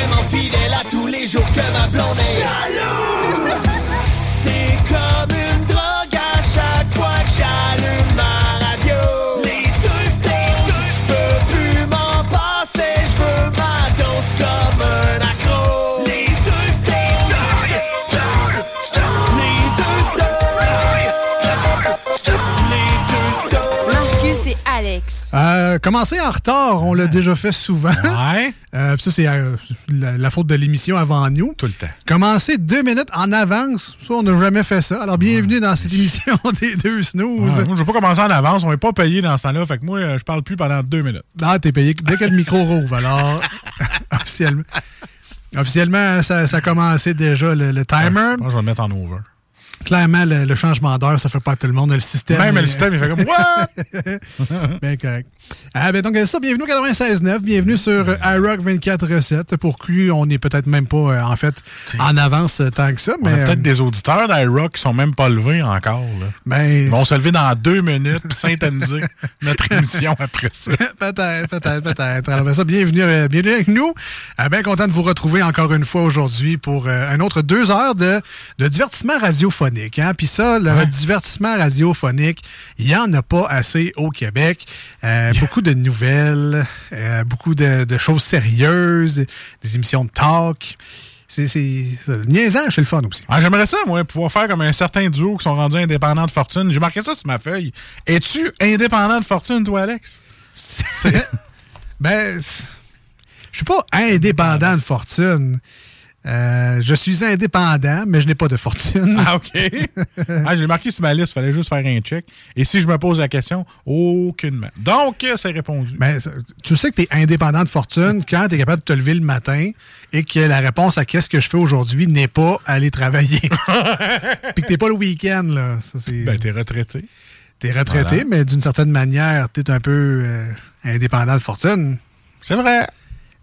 Tellement fidèle à tous les jours que ma blonde est jalouse. C'est comme une drogue à chaque fois que j'allume Euh, commencer en retard, on l'a déjà fait souvent. Ouais. Euh, ça, c'est euh, la, la faute de l'émission avant nous. Tout le temps. Commencer deux minutes en avance, ça, on n'a jamais fait ça. Alors, bienvenue dans cette émission des deux snooze. Ouais, moi, je vais pas commencer en avance. On n'est pas payé dans ce temps-là. Fait que moi, je parle plus pendant deux minutes. Ah, t'es payé dès que le micro rouvre. Alors, officiellement, officiellement ça, ça a commencé déjà le, le timer. Moi, je vais le mettre en over. Clairement, le, le changement d'heure, ça fait pas à tout le monde. Le système. Même est- le système, il fait comme What? Bien correct. Ah, ben donc, ça, bienvenue au 96.9, bienvenue sur euh, iRock 24.7. Pour qui on n'est peut-être même pas, euh, en fait, en avance euh, tant que ça, On mais... a peut-être euh, des auditeurs d'iRock qui sont même pas levés encore. Là. ben, Ils vont se lever dans deux minutes puis synthétiser notre émission après ça. peut-être, peut-être, peut-être. Alors, ben ça, bienvenue, euh, bienvenue avec nous. Euh, bien content de vous retrouver encore une fois aujourd'hui pour un autre deux heures de, de divertissement radiophonique. Hein? Puis ça, le Ouais. divertissement radiophonique, il n'y en a pas assez au Québec. Euh, Beaucoup de nouvelles, euh, beaucoup de, de choses sérieuses, des émissions de talk. C'est, c'est, c'est le fun aussi. Ah, J'aimerais ça, moi, pouvoir faire comme un certain duo qui sont rendus indépendants de fortune. J'ai marqué ça sur ma feuille. Es-tu indépendant de fortune, toi, Alex? Ben, je suis pas indépendant de fortune. Euh, je suis indépendant, mais je n'ai pas de fortune. Ah, OK. ah, J'ai marqué sur ma liste, il fallait juste faire un check. Et si je me pose la question, aucunement. Donc, c'est répondu. Ben, ça- tu sais que tu es indépendant de fortune quand tu es capable de te lever le matin et que la réponse à qu'est-ce que je fais aujourd'hui n'est pas aller travailler. Puis que t'es pas le week-end, là. Ça. Ben, t'es retraité. t'es retraité, voilà. mais d'une certaine manière, tu es un peu euh, indépendant de fortune. C'est vrai.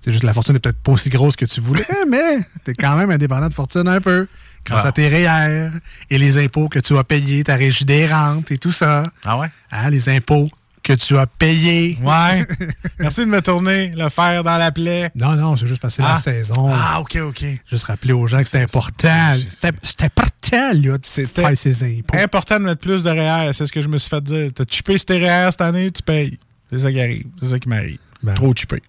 C'est juste que la fortune n'est peut-être pas aussi grosse que tu voulais, mais tu es quand même indépendant de fortune un peu. Grâce à tes REER et les impôts que tu as payés, ta régie des rentes et tout ça. Ah ouais? Hein, les impôts que tu as payés. Ouais. Merci de me tourner le fer dans la plaie. Non, non, c'est juste passer la Ah. saison. Ah, OK, OK. Juste rappeler aux gens que c'est important. C'est important, là, de C'était faire ses impôts. Important de mettre plus de REER, c'est ce que je me suis fait dire. T'as chippé sur tes REER cette année, tu payes. C'est ça qui arrive. C'est ça qui m'arrive. Ben. Trop chippé.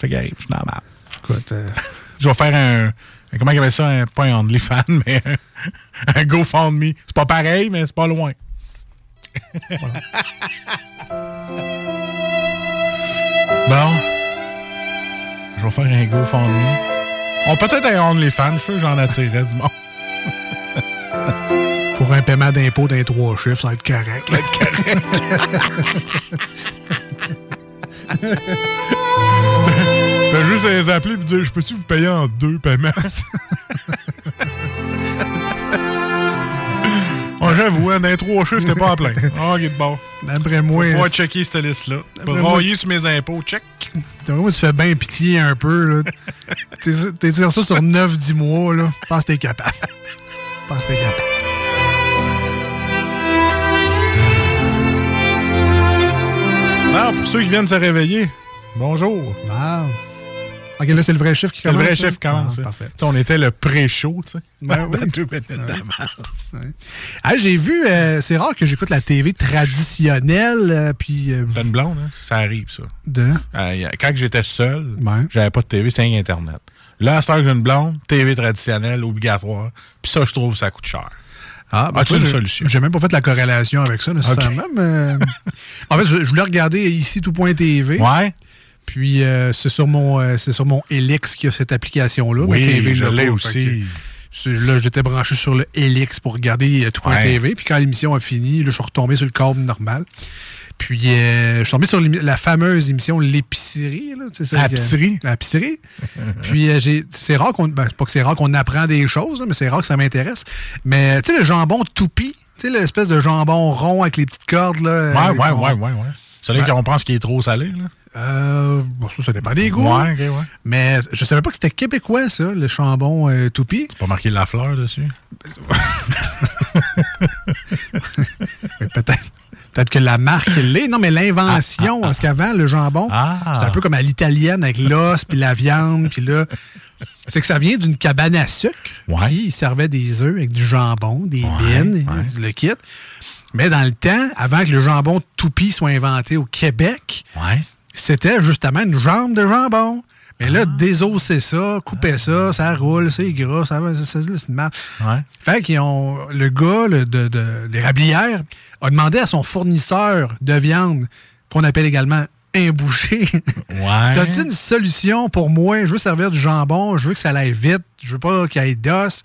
C'est ça arrive. Je suis normal. Écoute, euh, Je vais faire un. un- Comment il appelle ça? Un, pas un OnlyFans, mais un, un GoFundMe. C'est pas pareil, mais c'est pas loin. bon. Je vais faire un GoFundMe. On peut-être un OnlyFans. Je suis sûr que j'en attirerais du monde. pour un paiement d'impôt d'un trois chiffres, ça va être correct. là. T'as juste à les appeler et dire Je peux-tu vous payer en deux paiements? oh, J'avoue, hein, dans les trois chiffres, t'es pas à plein. Ah, ok, bon. D'après moi, On va tu checker cette liste-là. Brailler sur mes impôts, check. d'après moi, tu fais bien pitié un peu. là. T'es- ça sur 9-10 mois. Là. Je pense que t'es capable. Je pense que t'es capable. Non, pour ceux qui viennent se réveiller, bonjour. Ah. OK, là, c'est le vrai chiffre qui C'est le commence. vrai chiffre qui commence. Ah, parfait. On était le pré-show, tu sais. Ben oui. Ah, J'ai vu, euh, c'est rare que j'écoute la TV traditionnelle, euh, puis euh, une blonde, hein? Ça arrive, ça. de... Euh, quand j'étais seul, Ouais. j'avais pas de TV, c'était Internet. Là, à heure que j'ai une blonde, TV traditionnelle, obligatoire. Puis ça, je trouve, ça coûte cher. Ah, As-tu toi, une solution? J'ai même pas fait la corrélation avec ça, nécessairement. mais, euh, en fait, je, je voulais regarder ici tout.tv. Ouais? Puis euh, c'est sur mon euh, c'est sur mon Helix qu'il y a cette application-là. Oui, TV je l'a l'ai aussi. que Là, j'étais branché sur le Helix pour regarder euh, tout.tv. Puis quand l'émission a fini, là, je suis retombé sur le câble normal. Puis, euh, je suis tombé sur la fameuse émission L'épicerie. là, tu sais, ça, La que- Épicerie? La Épicerie. Puis, euh, c'est rare qu'on. Ben, pas que c'est rare qu'on apprend des choses, là, mais c'est rare que ça m'intéresse. Mais, tu sais, le jambon toupie, tu sais, l'espèce de jambon rond avec les petites cordes, là. Ouais, ouais, ouais, ouais, ouais. Celui Ouais. qu'on pense qu'il est trop salé, là. Euh, bon, ça, ça dépend des goûts. Ouais, ok, ouais. Mais je savais pas que c'était québécois, ça, le jambon euh, toupie. Pas marqué la fleur dessus? Peut-être. Peut-être que la marque l'est. Non, mais l'invention, parce qu'avant, le jambon, Ah. c'était un peu comme à l'italienne avec l'os, puis la viande, puis là. C'est que ça vient d'une cabane à sucre. Ouais. Puis ils servaient des œufs avec du jambon, des Ouais, bines, ouais. le kit. Mais dans le temps, avant que le jambon toupie soit inventé au Québec. C'était justement une jambe de jambon. Mais Ah. là, désosser ça, couper ça, ça roule, c'est gras, ça va, c'est marde. Ouais. Fait qu'ils ont. Le gars le- de, de l'érablière a demandé à son fournisseur de viande, qu'on appelle également un boucher. Ouais. T'as-tu une solution pour moi? Je veux servir du jambon, je veux que ça aille vite, je veux pas qu'il y ait d'os.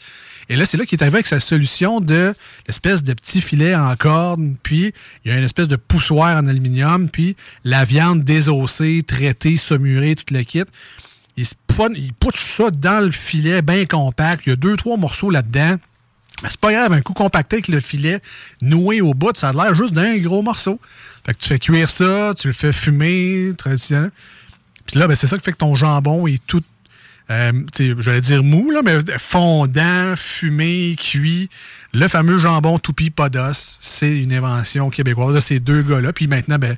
Et là, c'est là qu'il est arrivé avec sa solution de l'espèce de petit filet en corde, puis il y a une espèce de poussoir en aluminium, puis la viande désossée, traitée, saumurée, tout le kit. Il, il pousse ça dans le filet bien compact. Il y a deux, trois morceaux là-dedans. Mais c'est pas grave, un coup compacté avec le filet noué au bout, ça a l'air juste d'un gros morceau. Fait que tu fais cuire ça, tu le fais fumer, traditionnel. Puis là, ben, c'est ça qui fait que ton jambon est tout, euh, j'allais dire mou, là, mais fondant, fumé, cuit. Le fameux jambon toupie pas d'os, c'est une invention québécoise de ces deux gars-là. Puis maintenant, ben,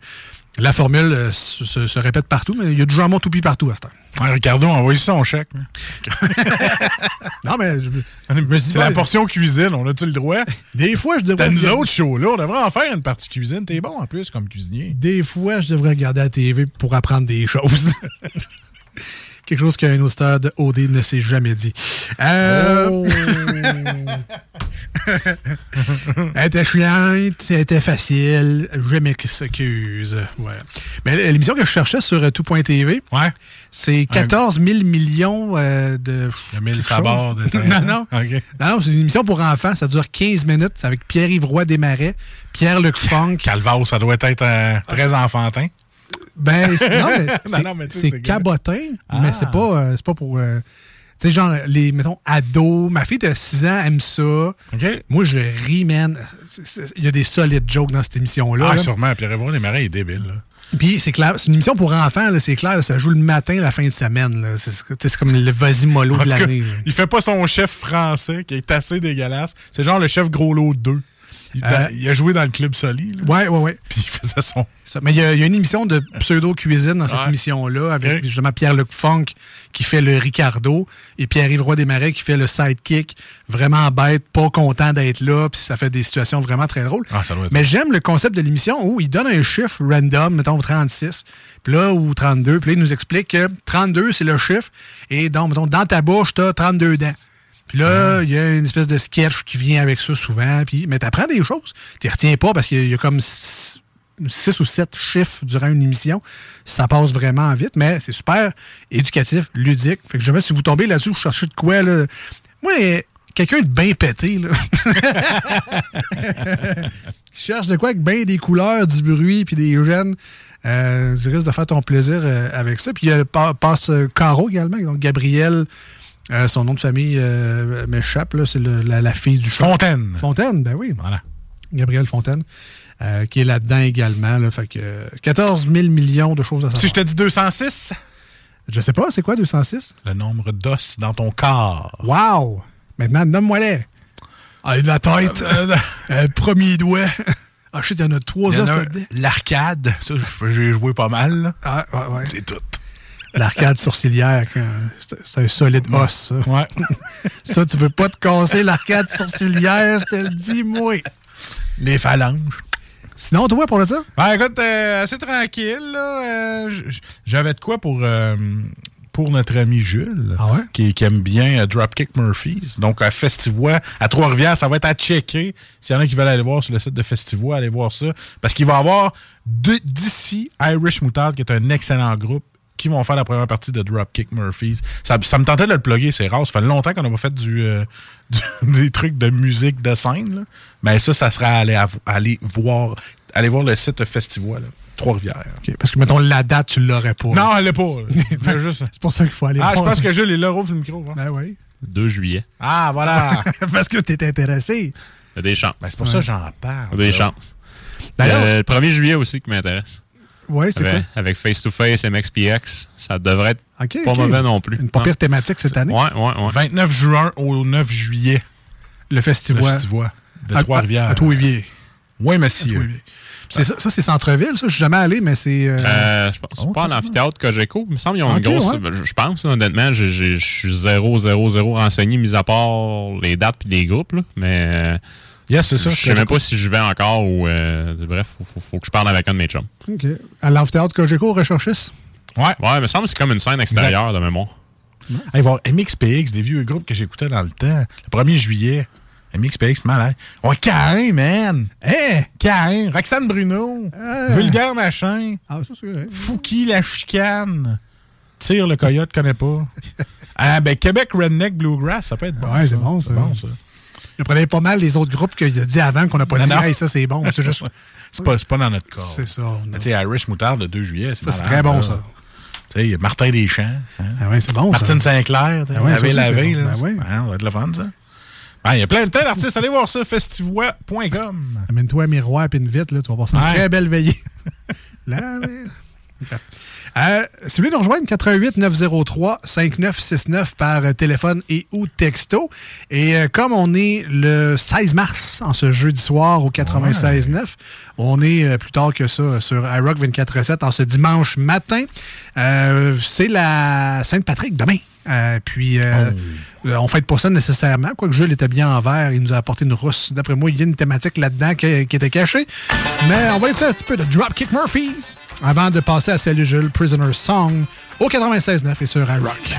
la formule euh, se, se- se répète partout, mais il y a du jambon toupie partout à ce temps. Ouais, Ricardo, envoie son chèque. Non, mais C'est la portion cuisine, on a-tu le droit? des fois, je devrais T'as nous autres shows là, on devrait en faire une partie cuisine. T'es bon en plus comme cuisinier. Des fois, je devrais regarder la TV pour apprendre des choses. Quelque chose qu'un auditeur de OD ne s'est jamais dit. Euh, Oh. elle était chiante, elle était facile, je m'excuse. Ouais. Mais l'émission que je cherchais sur tout.tv, Ouais. c'est 14 000 millions euh, de. Il y a mille quelque sabords chose. de Non, non. OK. Non, non, c'est une émission pour enfants. Ça dure 15 minutes. Avec Pierre-Yves Roy Desmarais, Pierre-Luc Funk. Calvao, ça doit être euh, très enfantin. Ben, c'est- non, mais c'est- non, mais c'est cabotin, Ah. mais c'est pas, euh, pas pour. euh, tu sais, genre, les, mettons, ados. Ma fille de 6 ans aime ça. OK. Moi, je ris, man. Il y a des solides jokes dans cette émission-là. Ah, là. sûrement. Pierre Évroy des Marais est débile. Là. Puis c'est clair, c'est une émission pour enfants, c'est clair. là, ça joue le matin, la fin de semaine. C'est comme le vas-y mollo En de l'année. il fait pas son chef français qui est assez dégueulasse. C'est genre le chef gros lot 2. Il, Euh, il a joué dans le club Soli. là, Ouais, ouais, ouais. Puis il faisait son. Ça. Mais il y, a il y a une émission de pseudo-cuisine dans cette Ouais. émission-là, avec justement Pierre-Luc Funk qui fait le Ricardo et Pierre-Yves Roy Desmarais qui fait le sidekick. Vraiment bête, pas content d'être là, puis ça fait des situations vraiment très drôles. Ah, ça doit être. Mais j'aime le concept de l'émission où il donne un chiffre random, mettons 36, puis là, ou 32, puis là, il nous explique que 32, c'est le chiffre, et donc, mettons, dans ta bouche, t'as 32 dents. Puis là, il y a une espèce de sketch qui vient avec ça souvent, mais t'apprends des choses. Tu retiens pas parce qu'il y a- comme 6 ou 7 chiffres durant une émission. Ça passe vraiment vite, mais c'est super éducatif, ludique. Fait que jamais si vous tombez là-dessus, vous cherchez de quoi. Moi, quelqu'un de bien pété, là. qui cherche de quoi avec bien des couleurs, du bruit, puis des jeunes. Euh, tu risques de faire ton plaisir euh, avec ça. Puis il y a Pa- Passe euh, Caro également, donc Gabriel, euh, son nom de famille euh, m'échappe, c'est la, la fille du chat. Fontaine. Fontaine, ben oui. Voilà. Gabriel Fontaine, euh, qui est là-dedans également. Là, fait que euh, 14 000 millions de choses à savoir. Si je te dis 206, Je sais pas, c'est quoi 206? le nombre d'os dans ton corps. Wow! Maintenant, nomme-moi-les. Ah, la tête, euh, premier doigt. Ah, shit, il y en a trois os. L'arcade, ça, j'ai joué pas mal. là. Ah, ouais, ouais. C'est tout. L'arcade sourcilière, c'est un solide os, ça. Ouais. Ça, tu veux pas te casser l'arcade sourcilière, je te le dis, moi. Les phalanges. Sinon, toi, pour le ça? Ben, écoute, euh, assez tranquille. là. Euh, J'avais de quoi pour, euh, pour notre ami Jules, Ah ouais? qui, qui aime bien Dropkick Murphys. Donc, à Festivois, à Trois-Rivières, ça va être à checker. S'il y en a qui veulent aller voir sur le site de Festivois, allez voir ça. Parce qu'il va y avoir d'ici Irish Moutarde, qui est un excellent groupe. Qui vont faire la première partie de Dropkick Murphys. Ça, ça me tentait de le plugger, c'est rare. Ça fait longtemps qu'on n'a pas fait du, euh, du- des trucs de musique de scène. là. Mais ça, ça serait aller, à- aller voir aller voir le site Festival, Trois-Rivières. OK, Parce que, mettons, la date, tu l'aurais pas. Non, elle l'est pas. juste... C'est pour ça qu'il faut aller Ah, je pense que Jules est là, rouvre le micro. va. Ben oui. 2 juillet. Ah, voilà. Parce que t'es intéressé. Il y a des chances. Ben, c'est pour ça que j'en parle. Il y a des là. chances. D'ailleurs, Euh, le 1er juillet aussi qui m'intéresse. Ouais, c'est Avec, quoi? avec Face to Face, MXPX, ça devrait être pas mauvais non plus. Une pas pire thématique cette année? Ouais, ouais, ouais. 29 juin au 9 juillet, Le le festival. De à- Trois-Rivières. À Trois-Rivières. Oui, monsieur. Oui, oui. C'est ça, ça, c'est centre-ville, ça. Je suis jamais allé, mais c'est. euh, Euh, je pense Oh, pas à l'amphithéâtre Cogeco. Il me semble qu'ils ont Ok, une grosse. ouais. Je, pense, honnêtement, je suis zéro, zéro, zéro renseigné, mis à part les dates et les groupes. Là. Mais euh, Yes, c'est ça. je sais même pas si je vais encore ou. euh, bref, faut, faut, faut que je parle avec un de mes chums. OK. À l'amphithéâtre Cogeco, recherchiste? Ouais. Ouais, il me semble que c'est comme une scène extérieure de mémoire. Allez voir MXPX, des vieux groupes que j'écoutais dans le temps. Le 1er juillet. MXPX, malade. Ouais, Cain, man. Hein? Cain. Roxane Bruno. Euh. Vulgaire machin. Ah, ça, c'est vrai. Fouki la chicane. Tire le coyote, connais pas. ah, ben, Québec Redneck Bluegrass, ça peut être bon. Ouais, c'est bon, ça. C'est bon, ça. Je prenais pas mal les autres groupes qu'il a dit avant qu'on n'a pas Non, dit, non. hey, ça, c'est bon. C'est juste. C'est pas, pas dans notre corps. C'est ça. Tu sais, Irish Moutarde, le 2 juillet, c'est très bon, là. ça. Tu sais, Martin Deschamps. hein. Ah ouais, c'est bon, Martine ça. Sinclair, Ah ouais, laver. c'est bon. là. Ben ça va être le fun, ça. Ben, Il y a plein, plein d'artistes. Allez voir ça, festivois.com. Amène-toi un miroir et une vitre, là, tu vas passer une très belle veillée. Mais- Euh, si vous voulez nous rejoindre, 88 903 5969 par téléphone et ou texto. Et euh, comme on est le 16 mars, en ce jeudi soir au 96.9, on est euh, plus tard que ça sur iRock 24.7 en ce dimanche matin. C'est la Sainte-Patrick demain. Euh, puis, euh, euh, on fête pas ça nécessairement. Quoique Jules était bien en vert, il nous a apporté une rousse. D'après moi, il y a une thématique là-dedans qui, qui était cachée. Mais on va écouter un petit peu de Dropkick Murphys avant de passer à Salut Jules, Prisoner's Song au 96.9 et sur iRock.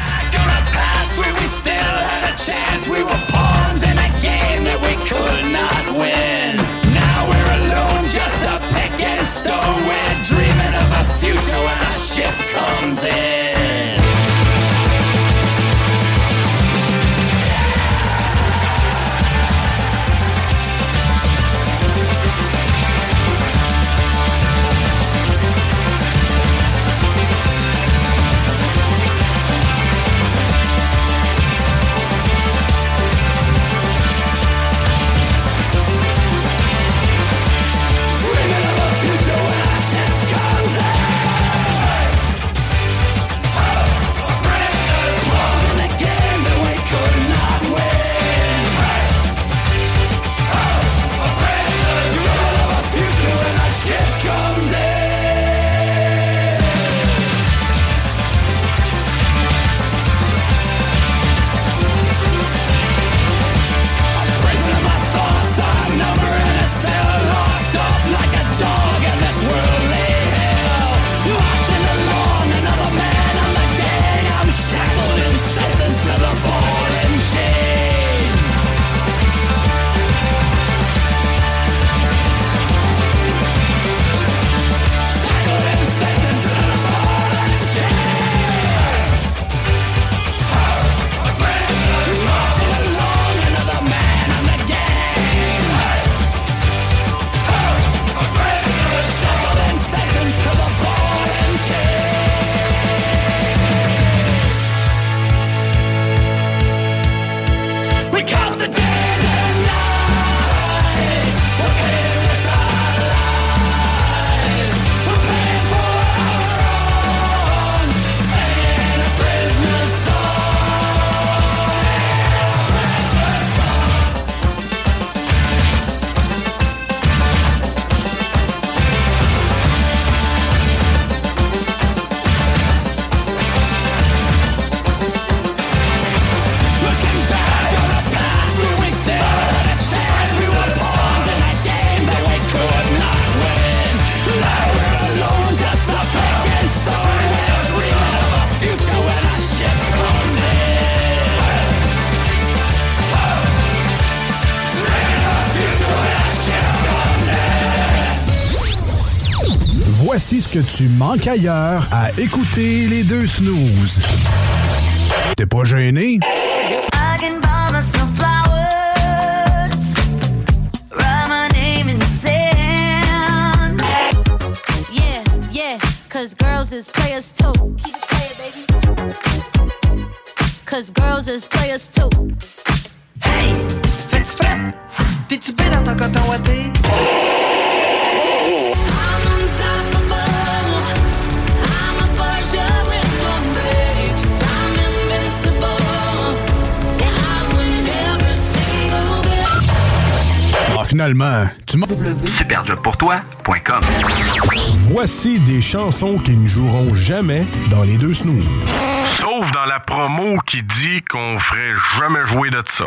Que tu manques ailleurs à écouter les deux snooze. T'es pas gêné? I can buy myself flowers, write my name in the sand. Yeah, yeah, cause girls is players too. Keep it playing, baby. Cause girls is players too. Hey, fais-tu frais? T'es-tu bien dans ton coton ouaté? Finalement, tu m'as... Superjobpourtoi.com Voici des chansons qui ne joueront jamais dans les deux snooze. Sauf dans la promo qui dit qu'on ferait jamais jouer de ça.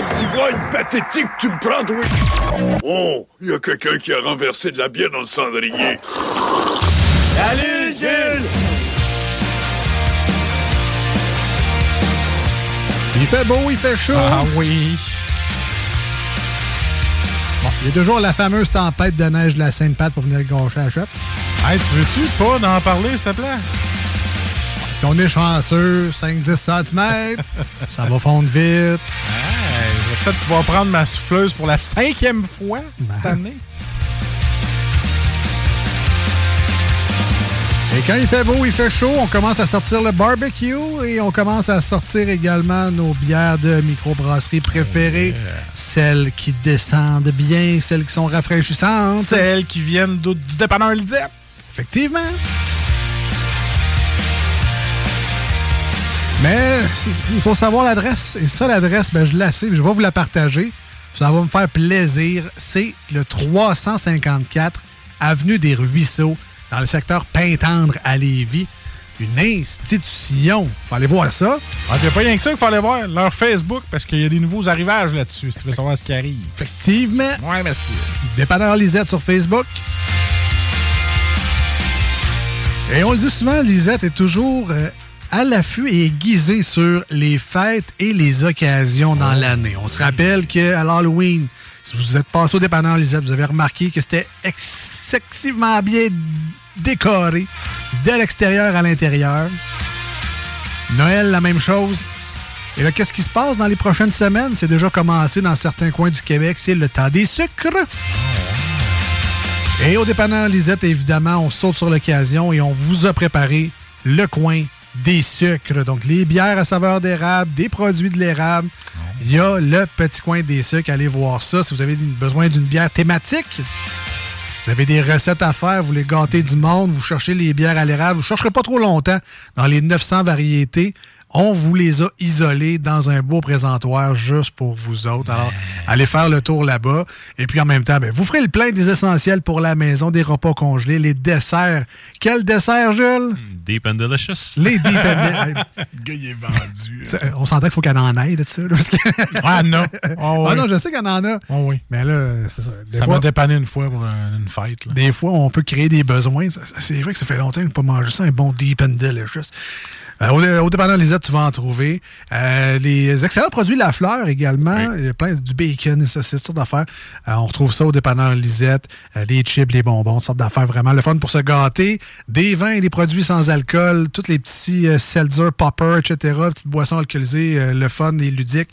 De petit pathétique tu me prends, oui? Oh, il y a quelqu'un qui a renversé de la bière dans le cendrier. Salut Jules! Il fait beau, il fait chaud. Ah oui. Il y a toujours la fameuse tempête de neige de la Sainte-Pat pour venir gâcher la shop. Hey, tu veux-tu pas d'en parler, s'il te plaît? Si on est chanceux, 5-10 cm, ça va fondre vite. Vais peut-être pouvoir prendre ma souffleuse pour la cinquième fois cette Ben. année. Et quand il fait beau, il fait chaud, on commence à sortir le barbecue et on commence à sortir également nos bières de microbrasserie préférées. Celles qui descendent bien, celles qui sont rafraîchissantes. Celles qui viennent du du dépanneur Lisette. Effectivement. Mais il faut savoir l'adresse. Et ça, l'adresse, ben, je la sais, je vais vous la partager. Ça va me faire plaisir. C'est le 354 Avenue des Ruisseaux, dans le secteur Pintendre à Lévis. Une institution. Faut aller voir ça. Ah, il n'y a pas rien que ça qu'il faut aller voir. Leur Facebook, parce qu'il y a des nouveaux arrivages là-dessus, si tu veux savoir ce qui arrive. Effectivement. Ouais, merci. Dépanneur Lisette sur Facebook. Et on le dit souvent, Lisette est toujours euh, à l'affût et aiguisée sur les fêtes et les occasions dans l'année. On se rappelle qu'à l'Halloween, si vous êtes passé au dépanneur Lisette, vous avez remarqué que c'était excessivement bien décoré de l'extérieur à l'intérieur. Noël, la même chose. Et là, qu'est-ce qui se passe dans les prochaines semaines? C'est déjà commencé dans certains coins du Québec. C'est le temps des sucres. Et au dépanneur Lisette, évidemment, on saute sur l'occasion et on vous a préparé le coin des sucres. Donc, les bières à saveur d'érable, des produits de l'érable. Il y a le petit coin des sucres. Allez voir ça. Si vous avez besoin d'une bière thématique, vous avez des recettes à faire, vous voulez gâter du monde, vous cherchez les bières à l'érable, vous ne chercherez pas trop longtemps dans les 900 variétés. On vous les a isolées dans un beau présentoir juste pour vous autres. Alors, allez faire le tour là-bas. Et puis en même temps, ben, vous ferez le plein des essentiels pour la maison, des repas congelés, les desserts. Quel dessert, Jules? Deep and delicious. Les deep and Le gars, il est vendu. Ça, On s'entend qu'il faut qu'il y en ait de ça. là, parce que- Ah non. Oh, Ah non, je sais qu'il y en a. Oh oui. Mais là, c'est ça. Des Ça m'a dépanné une fois pour une fête. Là. Des fois, on peut créer des besoins. C'est vrai que ça fait longtemps que je n'ai pas mangé ça, un bon deep and delicious. Euh, au, au dépanneur Lisette, tu vas en trouver. Euh, les excellents produits La Fleur également. Il y a plein du bacon, et ça, c'est toutes sortes d'affaires. Euh, on retrouve ça au dépanneur Lisette. Euh, les chips, les bonbons, toutes sortes d'affaires vraiment. Le fun pour se gâter. Des vins et des produits sans alcool. Tous les petits euh, seltzer, popper, etc. Petites boissons alcoolisées. euh, le fun et ludique.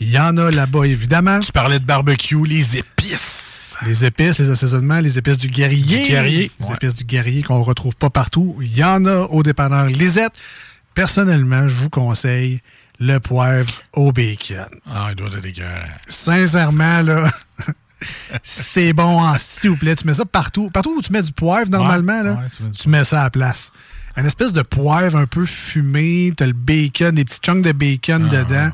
Il y en a là-bas, évidemment. Tu parlais de barbecue, les épices. Les épices, les assaisonnements, les épices du guerrier. Du guerrier, Les ouais. épices du guerrier qu'on ne retrouve pas partout. Il y en a au dépanneur Lisette. Personnellement, je vous conseille le poivre au bacon. Ah, il doit être dégueulasse. Sincèrement, là, c'est bon en s'il vous plaît. Tu mets ça partout. Partout où tu mets du poivre, normalement, là, ouais, tu mets du tu mets ça à la place. Une espèce de poivre un peu fumé. Tu as le bacon, des petits chunks de bacon dedans.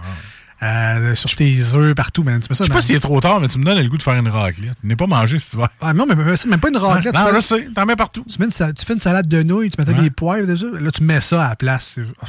Euh, sur tes œufs, partout. man. Tu mets ça Je sais pas s'il est trop tard, mais tu me donnes le goût de faire une raclette. Tu n'es pas mangé si tu vas. Ah non, mais même pas une raclette. Non, fais- je sais. T'en mets partout. Tu, mets une tu fais une salade de nouilles, tu mets Ouais. des poivres dessus. Là, tu mets ça à la place. Oh,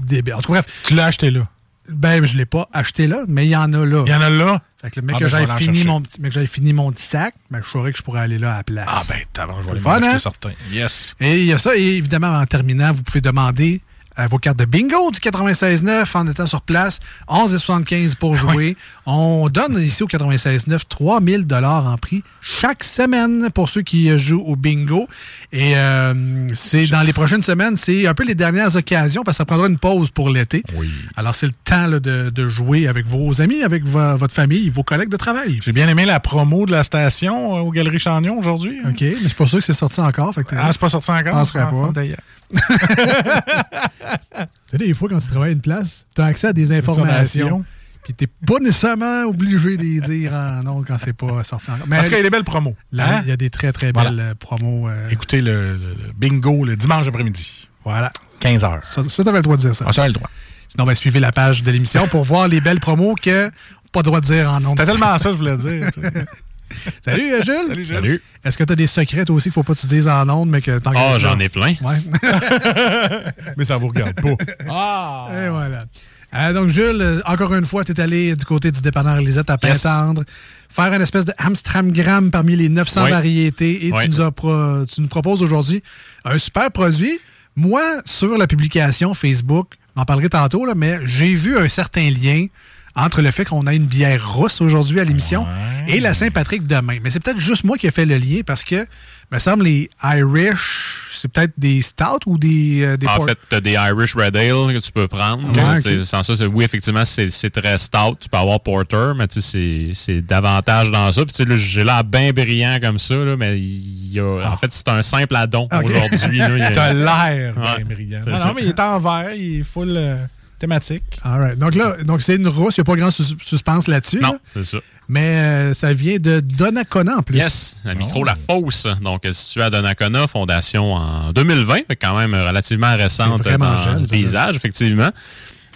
débile. En tout cas, bref. Tu l'as acheté là. Ben, je l'ai pas acheté là, mais il y en a là. Il y en a là? Fait que le mec Ah, que ben, vais j'avais fini, mon petit- mais que j'avais fini mon petit sac, ben, je saurais que je pourrais aller là à la place. Ah, ben, t'as je vais le acheter hein? certains. Yes. Et il y a ça, et évidemment, en terminant, vous pouvez demander euh, vos cartes de bingo du 96.9 en étant sur place. 11,75 pour jouer. On donne ici au 96.9 3000 en prix chaque semaine pour ceux qui euh, jouent au bingo. Et euh, c'est dans les prochaines semaines, c'est un peu les dernières occasions parce que ça prendra une pause pour l'été. Oui. Alors, c'est le temps là, de, de jouer avec vos amis, avec vo- votre famille, vos collègues de travail. J'ai bien aimé la promo de la station euh, aux Galeries Chagnon aujourd'hui. OK, mais c'est pas sûr que c'est sorti encore. Fait que, Ah, c'est pas sorti encore? Je penserais Ah, pas. d'ailleurs. Tu sais, des fois, quand tu travailles à une place, tu as accès à des informations. Puis t'es pas nécessairement obligé de les dire en nom quand c'est pas sorti encore. Mais en tout cas, il y a des belles promos. là, Hein? il y a des très, très Voilà. belles euh, promos. euh, Écoutez le, bingo le dimanche après-midi. voilà. 15 heures. Ça, ça t'avais le droit de dire ça. Ah, a le droit. Sinon, ben, suivez la page de l'émission pour voir les belles promos que pas le droit de dire en nom. C'était tellement ça que je voulais dire. Salut, euh, Jules. Salut, Jules. Salut. Est-ce que tu as des secrets, toi aussi, qu'il faut pas que tu dises en ondes, mais que t'en Ah, gardes j'en ai plein. Ouais. Mais ça vous regarde pas. Ah! Et voilà. Euh, donc, Jules, euh, encore une fois, tu es allé du côté du dépanneur Lisette à Yes. Pintendre, faire une espèce de Amstramgram parmi les 900 Oui. variétés et Oui. tu, nous as pro- tu nous proposes aujourd'hui un super produit. Moi, sur la publication Facebook, j'en parlerai tantôt, là, mais j'ai vu un certain lien entre le fait qu'on a une bière rousse aujourd'hui à l'émission et la Saint-Patrick demain. Mais c'est peut-être juste moi qui ai fait le lien parce que, me semble, les Irish, c'est peut-être des stouts ou des, euh, des En port- fait, tu as des Irish Red Ale que tu peux prendre. Ouais, tu Sans ça, c'est- oui, effectivement, c'est très stout. Tu peux avoir porter, mais tu c'est davantage dans ça. Puis, tu j'ai l'air bien brillant comme ça, là, mais y a, en fait, c'est un simple addon aujourd'hui. là. Il y a- T'as l'air Ouais, bien brillant. Non, non, mais il est en vert, il est full euh, thématique. All right. Donc là, donc c'est une rousse, il n'y a pas grand sus- suspense là-dessus. Non, là. c'est ça. mais euh, ça vient de Donnacona en plus. Yes, la micro La Fosse, donc située à Donnacona, fondation en 2020, fait quand même relativement récente dans jeune, le paysage, effectivement.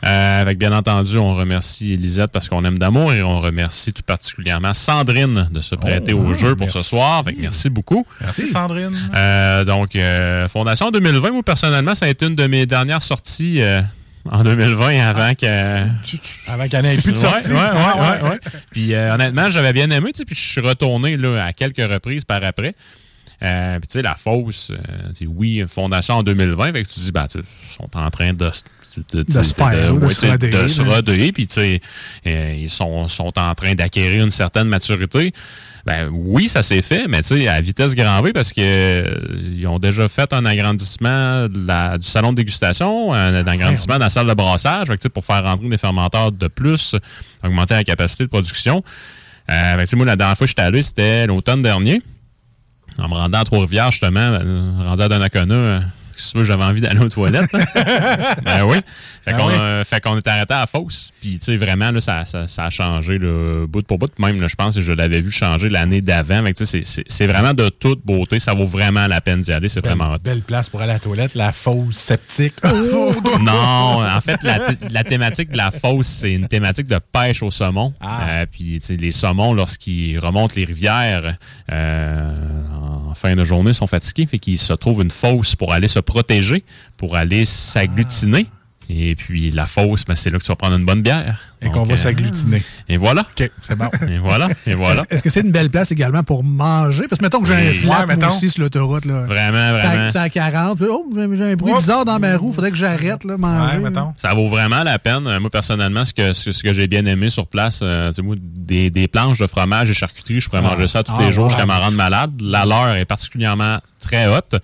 Euh, avec bien entendu, on remercie Elisette parce qu'on aime d'amour et on remercie tout particulièrement Sandrine de se prêter Oh, au jeu pour merci. ce soir. Fait que merci beaucoup. Merci, Sandrine. Euh, donc, euh, Fondation en 2020, moi personnellement, ça a été une de mes dernières sorties euh, en 2020 avant que. Avant qu'il n'y en ait plus de sortie. ouais, ouais, ouais, ouais. Puis euh, honnêtement, j'avais bien aimé, tu sais, puis je suis retourné là, à quelques reprises par après. Euh, puis tu sais, la fosse, euh, oui, fondation en 2020, fait que tu dis, ben, ils sont en train de, de, De se faire, de ouais, de se puis ils sont, sont en train d'acquérir une certaine maturité. Ben oui, ça s'est fait, mais tu sais, à vitesse grand V parce que euh, ils ont déjà fait un agrandissement de la- du salon de dégustation, un, un agrandissement de la salle de brassage, fait que, tu sais, pour faire rentrer des fermenteurs de plus, augmenter la capacité de production. Euh, fait que, tu sais, moi, la dernière fois que j'étais allé, c'était l'automne dernier. En me rendant à Trois-Rivières, justement, euh, rendu à Donnacona, si veux, j'avais envie d'aller aux toilettes. ben oui. Fait Ben qu'on oui. euh, qu'on est arrêté à la fosse. Puis, tu sais, vraiment, là, ça, ça, ça a changé bout pour bout. Même, là, je pense que je l'avais vu changer l'année d'avant. C'est- vraiment de toute beauté. Ça vaut vraiment la peine d'y aller. C'est vraiment hot. Belle place pour aller à la toilette, la fosse sceptique. Non, en fait, la, la thématique de la fosse, c'est une thématique de pêche au saumon. Ah. Euh, puis, tu sais, les saumons, lorsqu'ils remontent les rivières euh, en fin de journée, sont fatigués. Fait qu'ils se trouvent une fosse pour aller se protéger, pour aller s'agglutiner. Et puis, la fosse, ben, c'est là que tu vas prendre une bonne bière. Et qu'on va euh, s'agglutiner. Et voilà. OK, c'est bon. Et voilà. Et voilà. Est-ce que c'est une belle place également pour manger? Parce que mettons que j'ai un flap Ouais, aussi sur l'autoroute. là. Vraiment, vraiment. C'est à 40. puis, Oh, j'ai j'ai un bruit Oups. bizarre dans ma roue. Faudrait que j'arrête là, manger. Ouais, mettons. Ça vaut vraiment la peine. Euh, Moi, personnellement, ce que, ce, ce que j'ai bien aimé sur place, euh, tu sais, moi, des, des planches de fromage et charcuterie, je pourrais Ah. manger ça tous Ah, les jours jusqu'à m'en rendre malade. La leur est particulièrement très haute.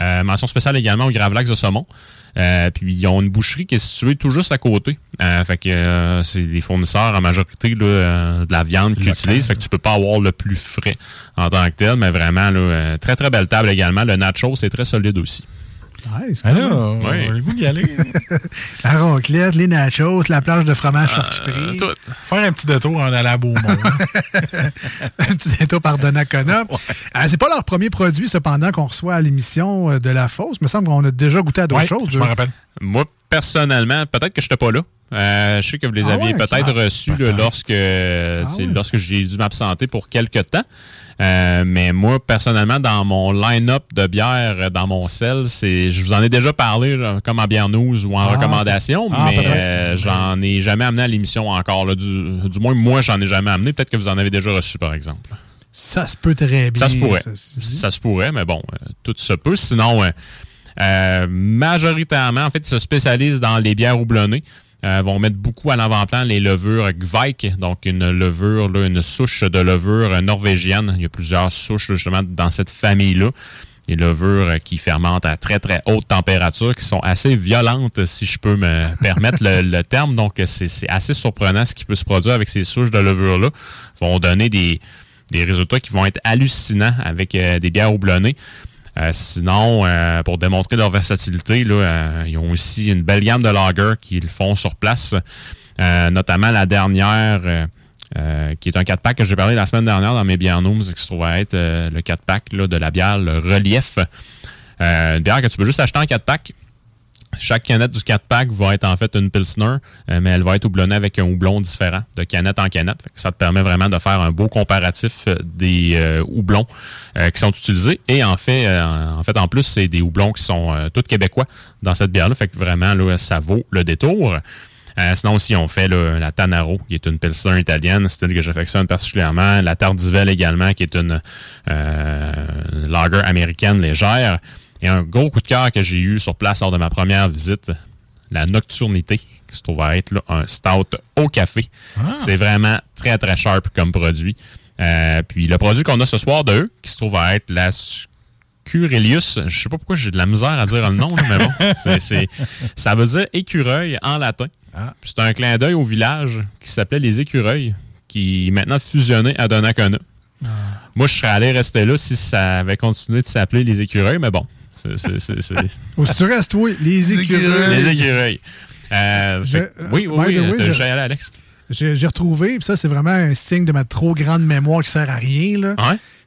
Euh, mention spéciale également au gravlax de saumon. Euh, puis ils ont une boucherie qui est située tout juste à côté. Euh, fait que euh, c'est des fournisseurs en majorité là, euh, de la viande qu'ils utilisent. Fait que tu peux pas avoir le plus frais en tant que tel, mais vraiment là, euh, très très belle table également. Le nacho c'est très solide aussi. Nice, Ah on a le goût d'y aller. La raclette, les nachos, la planche de fromage Ah, charcuterie. Faire un petit détour en allant à Beaumont. un petit détour par Donnacona. Euh, c'est pas leur premier produit, cependant, qu'on reçoit à l'émission euh, de La Fosse. Il me semble qu'on a déjà goûté à d'autres Ouais, choses. je m'en rappelle. Moi, personnellement, peut-être que je n'étais pas là. Euh, je sais que vous les Ah aviez ouais, peut-être reçus lorsque, ouais. lorsque j'ai dû m'absenter pour quelques temps. Euh, mais moi, personnellement, dans mon line-up de bière, euh, dans mon sel, c'est, je vous en ai déjà parlé, comme en bière news ou en Ah, recommandation, ah, mais peut-être. euh, j'en ai jamais amené à l'émission encore. là. du, du moins, moi, j'en ai jamais amené. Peut-être que vous en avez déjà reçu, par exemple. Ça se peut très bien. Ça se pourrait. Ça se pourrait, mais bon, euh, tout se peut. Sinon, majoritairement, en fait, ils se spécialisent dans les bières houblonnées. Euh, vont mettre beaucoup à l'avant-plan les levures Gveik, donc une levure, une souche de levure norvégienne. Il y a plusieurs souches justement dans cette famille-là. Des levures qui fermentent à très très haute température, qui sont assez violentes, si je peux me permettre le, terme. Donc, c'est c'est assez surprenant ce qui peut se produire avec ces souches de levure-là. vont donner des, des résultats qui vont être hallucinants avec euh, des bières houblonnées. Euh, sinon, euh, pour démontrer leur versatilité, là, euh, ils ont aussi une belle gamme de lagers qu'ils font sur place. Euh, notamment la dernière, euh, euh, qui est un 4-pack que j'ai parlé la semaine dernière dans mes bières Nooms, qui se trouve à être euh, le 4-pack là, de la bière le Relief. Euh, une bière que tu peux juste acheter en 4-pack. Chaque canette du 4-pack va être en fait une Pilsner, euh, mais elle va être houblonnée avec un houblon différent de canette en canette. Ça te permet vraiment de faire un beau comparatif euh, des euh, houblons euh, qui sont utilisés. Et en fait, euh, en fait, en plus, c'est des houblons qui sont tous québécois dans cette bière-là. Fait que vraiment, là, ça vaut le détour. Euh, sinon aussi, on fait là, la Tanaro, qui est une Pilsner italienne, style que j'affectionne particulièrement. La Tardivelle également, qui est une euh, lager américaine légère. Et un gros coup de cœur que j'ai eu sur place lors de ma première visite, la Nocturnité, qui se trouve à être là, un stout au café. C'est vraiment très, très sharp comme produit. Euh, puis le produit qu'on a ce soir de eux, qui se trouve à être la Curelius, je sais pas pourquoi j'ai de la misère à dire le nom, mais bon, ça veut dire écureuil en latin. Puis C'est un clin d'œil au village qui s'appelait les Écureuils, qui est maintenant fusionné à Donnacona. Moi, je serais allé rester là si ça avait continué de s'appeler les Écureuils, mais bon, c'est- c'est- c'est- c'est- Où si tu restes, oui, les écureuils. les Écureuils. Euh, Je- fait- oui, oui, oui, euh, je- j'ai allé, Alex. J'ai retrouvé, puis ça, c'est vraiment un signe de ma trop grande mémoire qui sert à rien. là.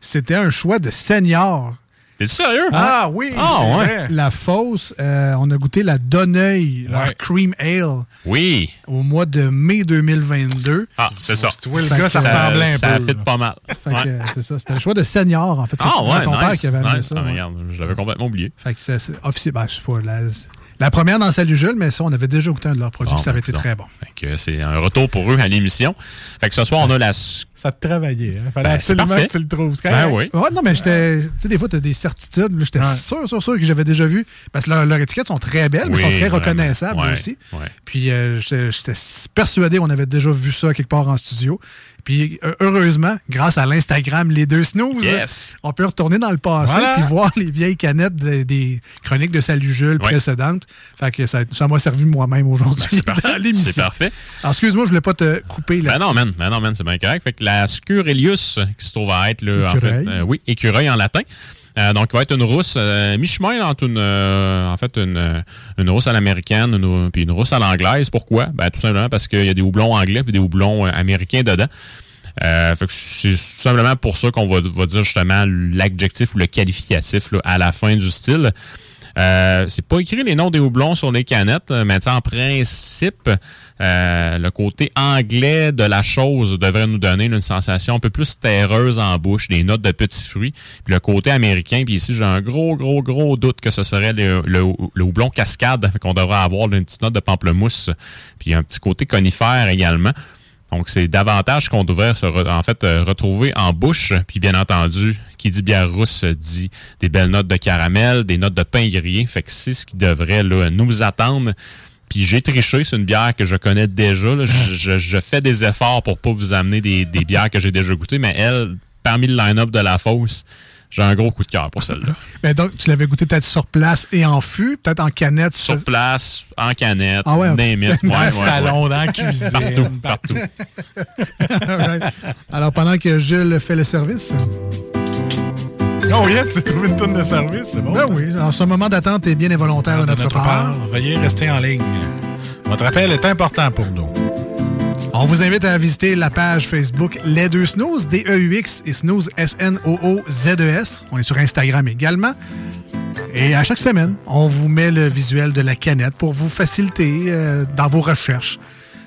C'était un choix de senior. T'es sérieux? Ah oui, Ah, ouais. vrai. La fausse, euh, on a goûté la Donneuil, leur Ouais. Cream Ale, Oui. au mois de mai 2022. Ah, c'est ça. Tu vois, le gars, ça ressemblait un ça peu. fit là. pas mal. Fait Ouais. euh, c'est ça. C'était le choix de senior, en fait. C'est Ah ouais, ton père nice, qui avait amené nice. ça. Ah, ouais. regarde, je l'avais complètement oublié. Fait que c'est c'est officiel. Ben, c'est pas la, la première dans Salut Jules, mais ça, on avait déjà goûté un de leurs produits, Bon, ça avait ben, été coudonc. très bon. Fait que c'est un retour pour eux à l'émission. Fait que ce soir, on a la. Ça te travaillait. Hein? Fallait Ben, c'est absolument parfait. que tu le trouves. Ben oui. Ouais, non, mais j'étais. Tu sais, des fois, tu as des certitudes. J'étais Ouais. sûr, sûr, sûr que j'avais déjà vu. Parce que leurs étiquettes sont très belles, mais sont très vraiment. reconnaissables Ouais, aussi. ouais. Puis euh, j'étais j'étais persuadé qu'on avait déjà vu ça quelque part en studio. Puis heureusement, grâce à l'Instagram Les Deux Snooze, Yes. on peut retourner dans le passé Voilà. puis voir les vieilles canettes de- des chroniques de Salut Jules précédentes. Fait que ça m'a servi moi-même aujourd'hui Ben, c'est dans parfait. l'émission. C'est parfait. Alors excuse-moi, je voulais pas te couper là Ben non, man. Ben non, man, c'est bien correct. Fait que la Scurelius, qui se trouve à être, là, en fait, Écureuil. euh, oui, écureuil en latin. Euh, donc, il va être une rousse euh, mi-chemin entre une, euh, en fait, une, euh, une rousse à l'américaine une- puis une rousse à l'anglaise. Pourquoi? Ben, tout simplement parce qu'il y a des houblons anglais et des houblons euh, américains dedans. Euh, fait que c'est simplement pour ça qu'on va, va dire justement l'adjectif ou le qualificatif là, à la fin du style. Euh, c'est pas écrit les noms des houblons sur les canettes, euh, mais en principe, euh, le côté anglais de la chose devrait nous donner une sensation un peu plus terreuse en bouche, des notes de petits fruits. Puis le côté américain, puis ici, j'ai un gros, gros, gros doute que ce serait le, houblon cascade, qu'on devrait avoir une petite note de pamplemousse, puis un petit côté conifère également. Donc, c'est davantage qu'on devrait se en fait euh, retrouver en bouche. Puis, bien entendu, qui dit bière rousse dit des belles notes de caramel, des notes de pain grillé. Fait que c'est ce qui devrait là, nous attendre. Puis j'ai triché, c'est une bière que je connais déjà. je fais des efforts pour pas vous amener des, des bières que j'ai déjà goûtées, mais elle, parmi le line-up de la fosse, j'ai un gros coup de cœur pour celle-là. Mais donc, tu l'avais goûté peut-être sur place et en fût, peut-être en canette. Sur place, en canette, Ah ouais, name it. Dans Ouais, le ouais, salon, ouais. dans la cuisine. Partout, partout. Alors, pendant que Jules fait le service. Oh, yeah, tu t'es trouvé une tonne de service, c'est bon. Ben oui, alors ce moment d'attente est bien involontaire de de notre, part. Veuillez rester en ligne. Votre appel est important pour nous. On vous invite à visiter la page Facebook Les Deux Snooze, D-E-U-X et Snooze, S-N-O-O-Z-E-S. On est sur Instagram également. Et à chaque semaine, on vous met le visuel de la canette pour vous faciliter euh, dans vos recherches,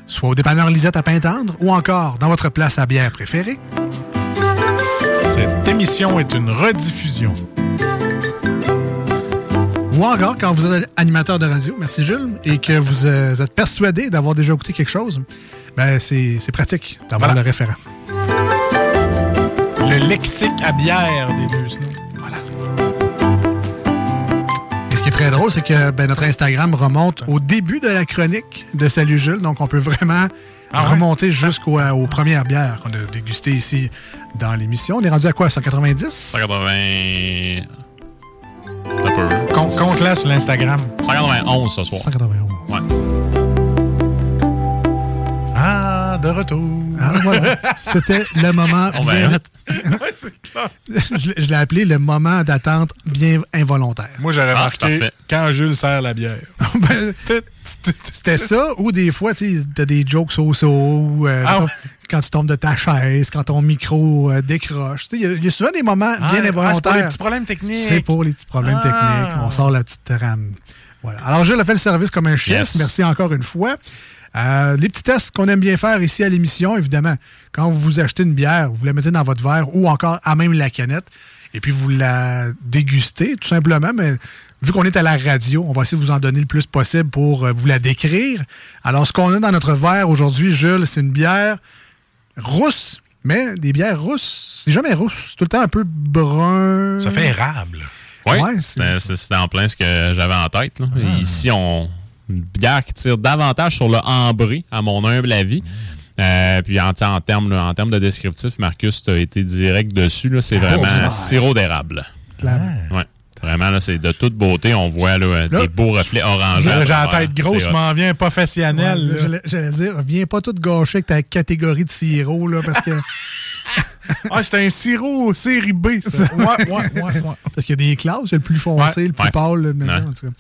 soit au dépanneur Lisette à Pintendre ou encore dans votre place à bière préférée. Cette émission est une rediffusion. Ou encore quand vous êtes animateur de radio, merci Jules, et que vous euh, êtes persuadé d'avoir déjà écouté quelque chose, ben c'est pratique d'avoir Voilà. le référent. Le lexique à bière des deux snows. Et ce qui est très drôle, c'est que ben, notre Instagram remonte au début de la chronique de Salut Jules. Donc, on peut vraiment Ah ouais? remonter jusqu'aux euh, premières bières qu'on a dégustées ici dans l'émission. On est rendu à quoi? 190? 180. Un peu. Com- Compte-la sur l'Instagram. 191 ce soir. 191. Ah, retour. Alors voilà, c'était le moment On va bien... je l'ai- je l'ai appelé le moment d'attente bien involontaire. Moi, j'aurais Ah, marqué quand Jules sert la bière. Ben, C'était ça, ou des fois, tu t'as des jokes so-so, euh, Ah quand- tu tombes de ta chaise, quand ton micro euh, décroche. Il y, a- il y a souvent des moments Ah, bien ah, c'est pour involontaires. les petits problèmes techniques. C'est pour les petits problèmes Ah. techniques. On sort la petite rame. Voilà. Alors, Jules a fait le service comme un chef. Yes. Merci encore une fois. Euh, les petits tests qu'on aime bien faire ici à l'émission, évidemment, quand vous achetez une bière, vous la mettez dans votre verre ou encore à même la canette, et puis vous la dégustez, tout simplement. Mais vu qu'on est à la radio, on va essayer de vous en donner le plus possible pour euh, vous la décrire. Alors, ce qu'on a dans notre verre aujourd'hui, Jules, c'est une bière rousse, mais des bières rousses, c'est jamais rousse. C'est tout le temps un peu brun. Ça fait érable. Oui, Ouais, c'est- c'était c'est- en plein ce que j'avais en tête. là. Ici, on une bière qui tire davantage sur le ambré, à mon humble avis. Euh, puis en, en termes en de descriptif, Marcus, tu as été direct dessus. là. C'est vraiment vert. sirop d'érable. Clairement. Ouais. Vraiment, là, c'est de toute beauté. On voit là, Là, des beaux reflets orangés. J'ai la tête grosse, m'en viens professionnel. J'allais dire, viens pas tout gâcher avec ta catégorie de sirop, là, parce que. Ah, c'est un sirop série B. ça. Ouais, ouais, ouais, ouais. Parce qu'il y a des classes, il y a le plus foncé, Ouais, le plus ouais. pâle, le médium, Ouais. en tout cas.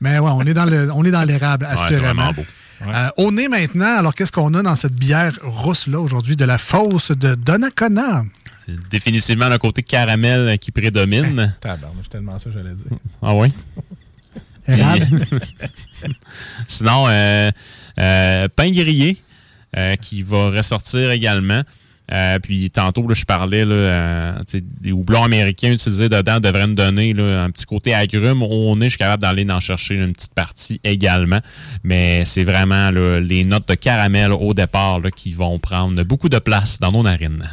Mais ouais, on est dans le, on est dans l'érable, Ouais, c'est assurément. vraiment beau. Euh, au nez maintenant, alors qu'est-ce qu'on a dans cette bière rousse-là aujourd'hui? De la fosse de Donnacona? C'est définitivement le côté caramel qui prédomine. Tabarnak, c'est tellement ça, j'allais dire. Ah oui? Érable? Sinon, euh, euh, pain grillé qui va ressortir également. Euh, puis tantôt, là, je parlais là, euh, des houblons américains utilisés dedans devraient nous donner là, un petit côté agrume. On est, je suis capable d'aller en chercher une petite partie également. Mais c'est vraiment là, les notes de caramel au départ là, qui vont prendre beaucoup de place dans nos narines.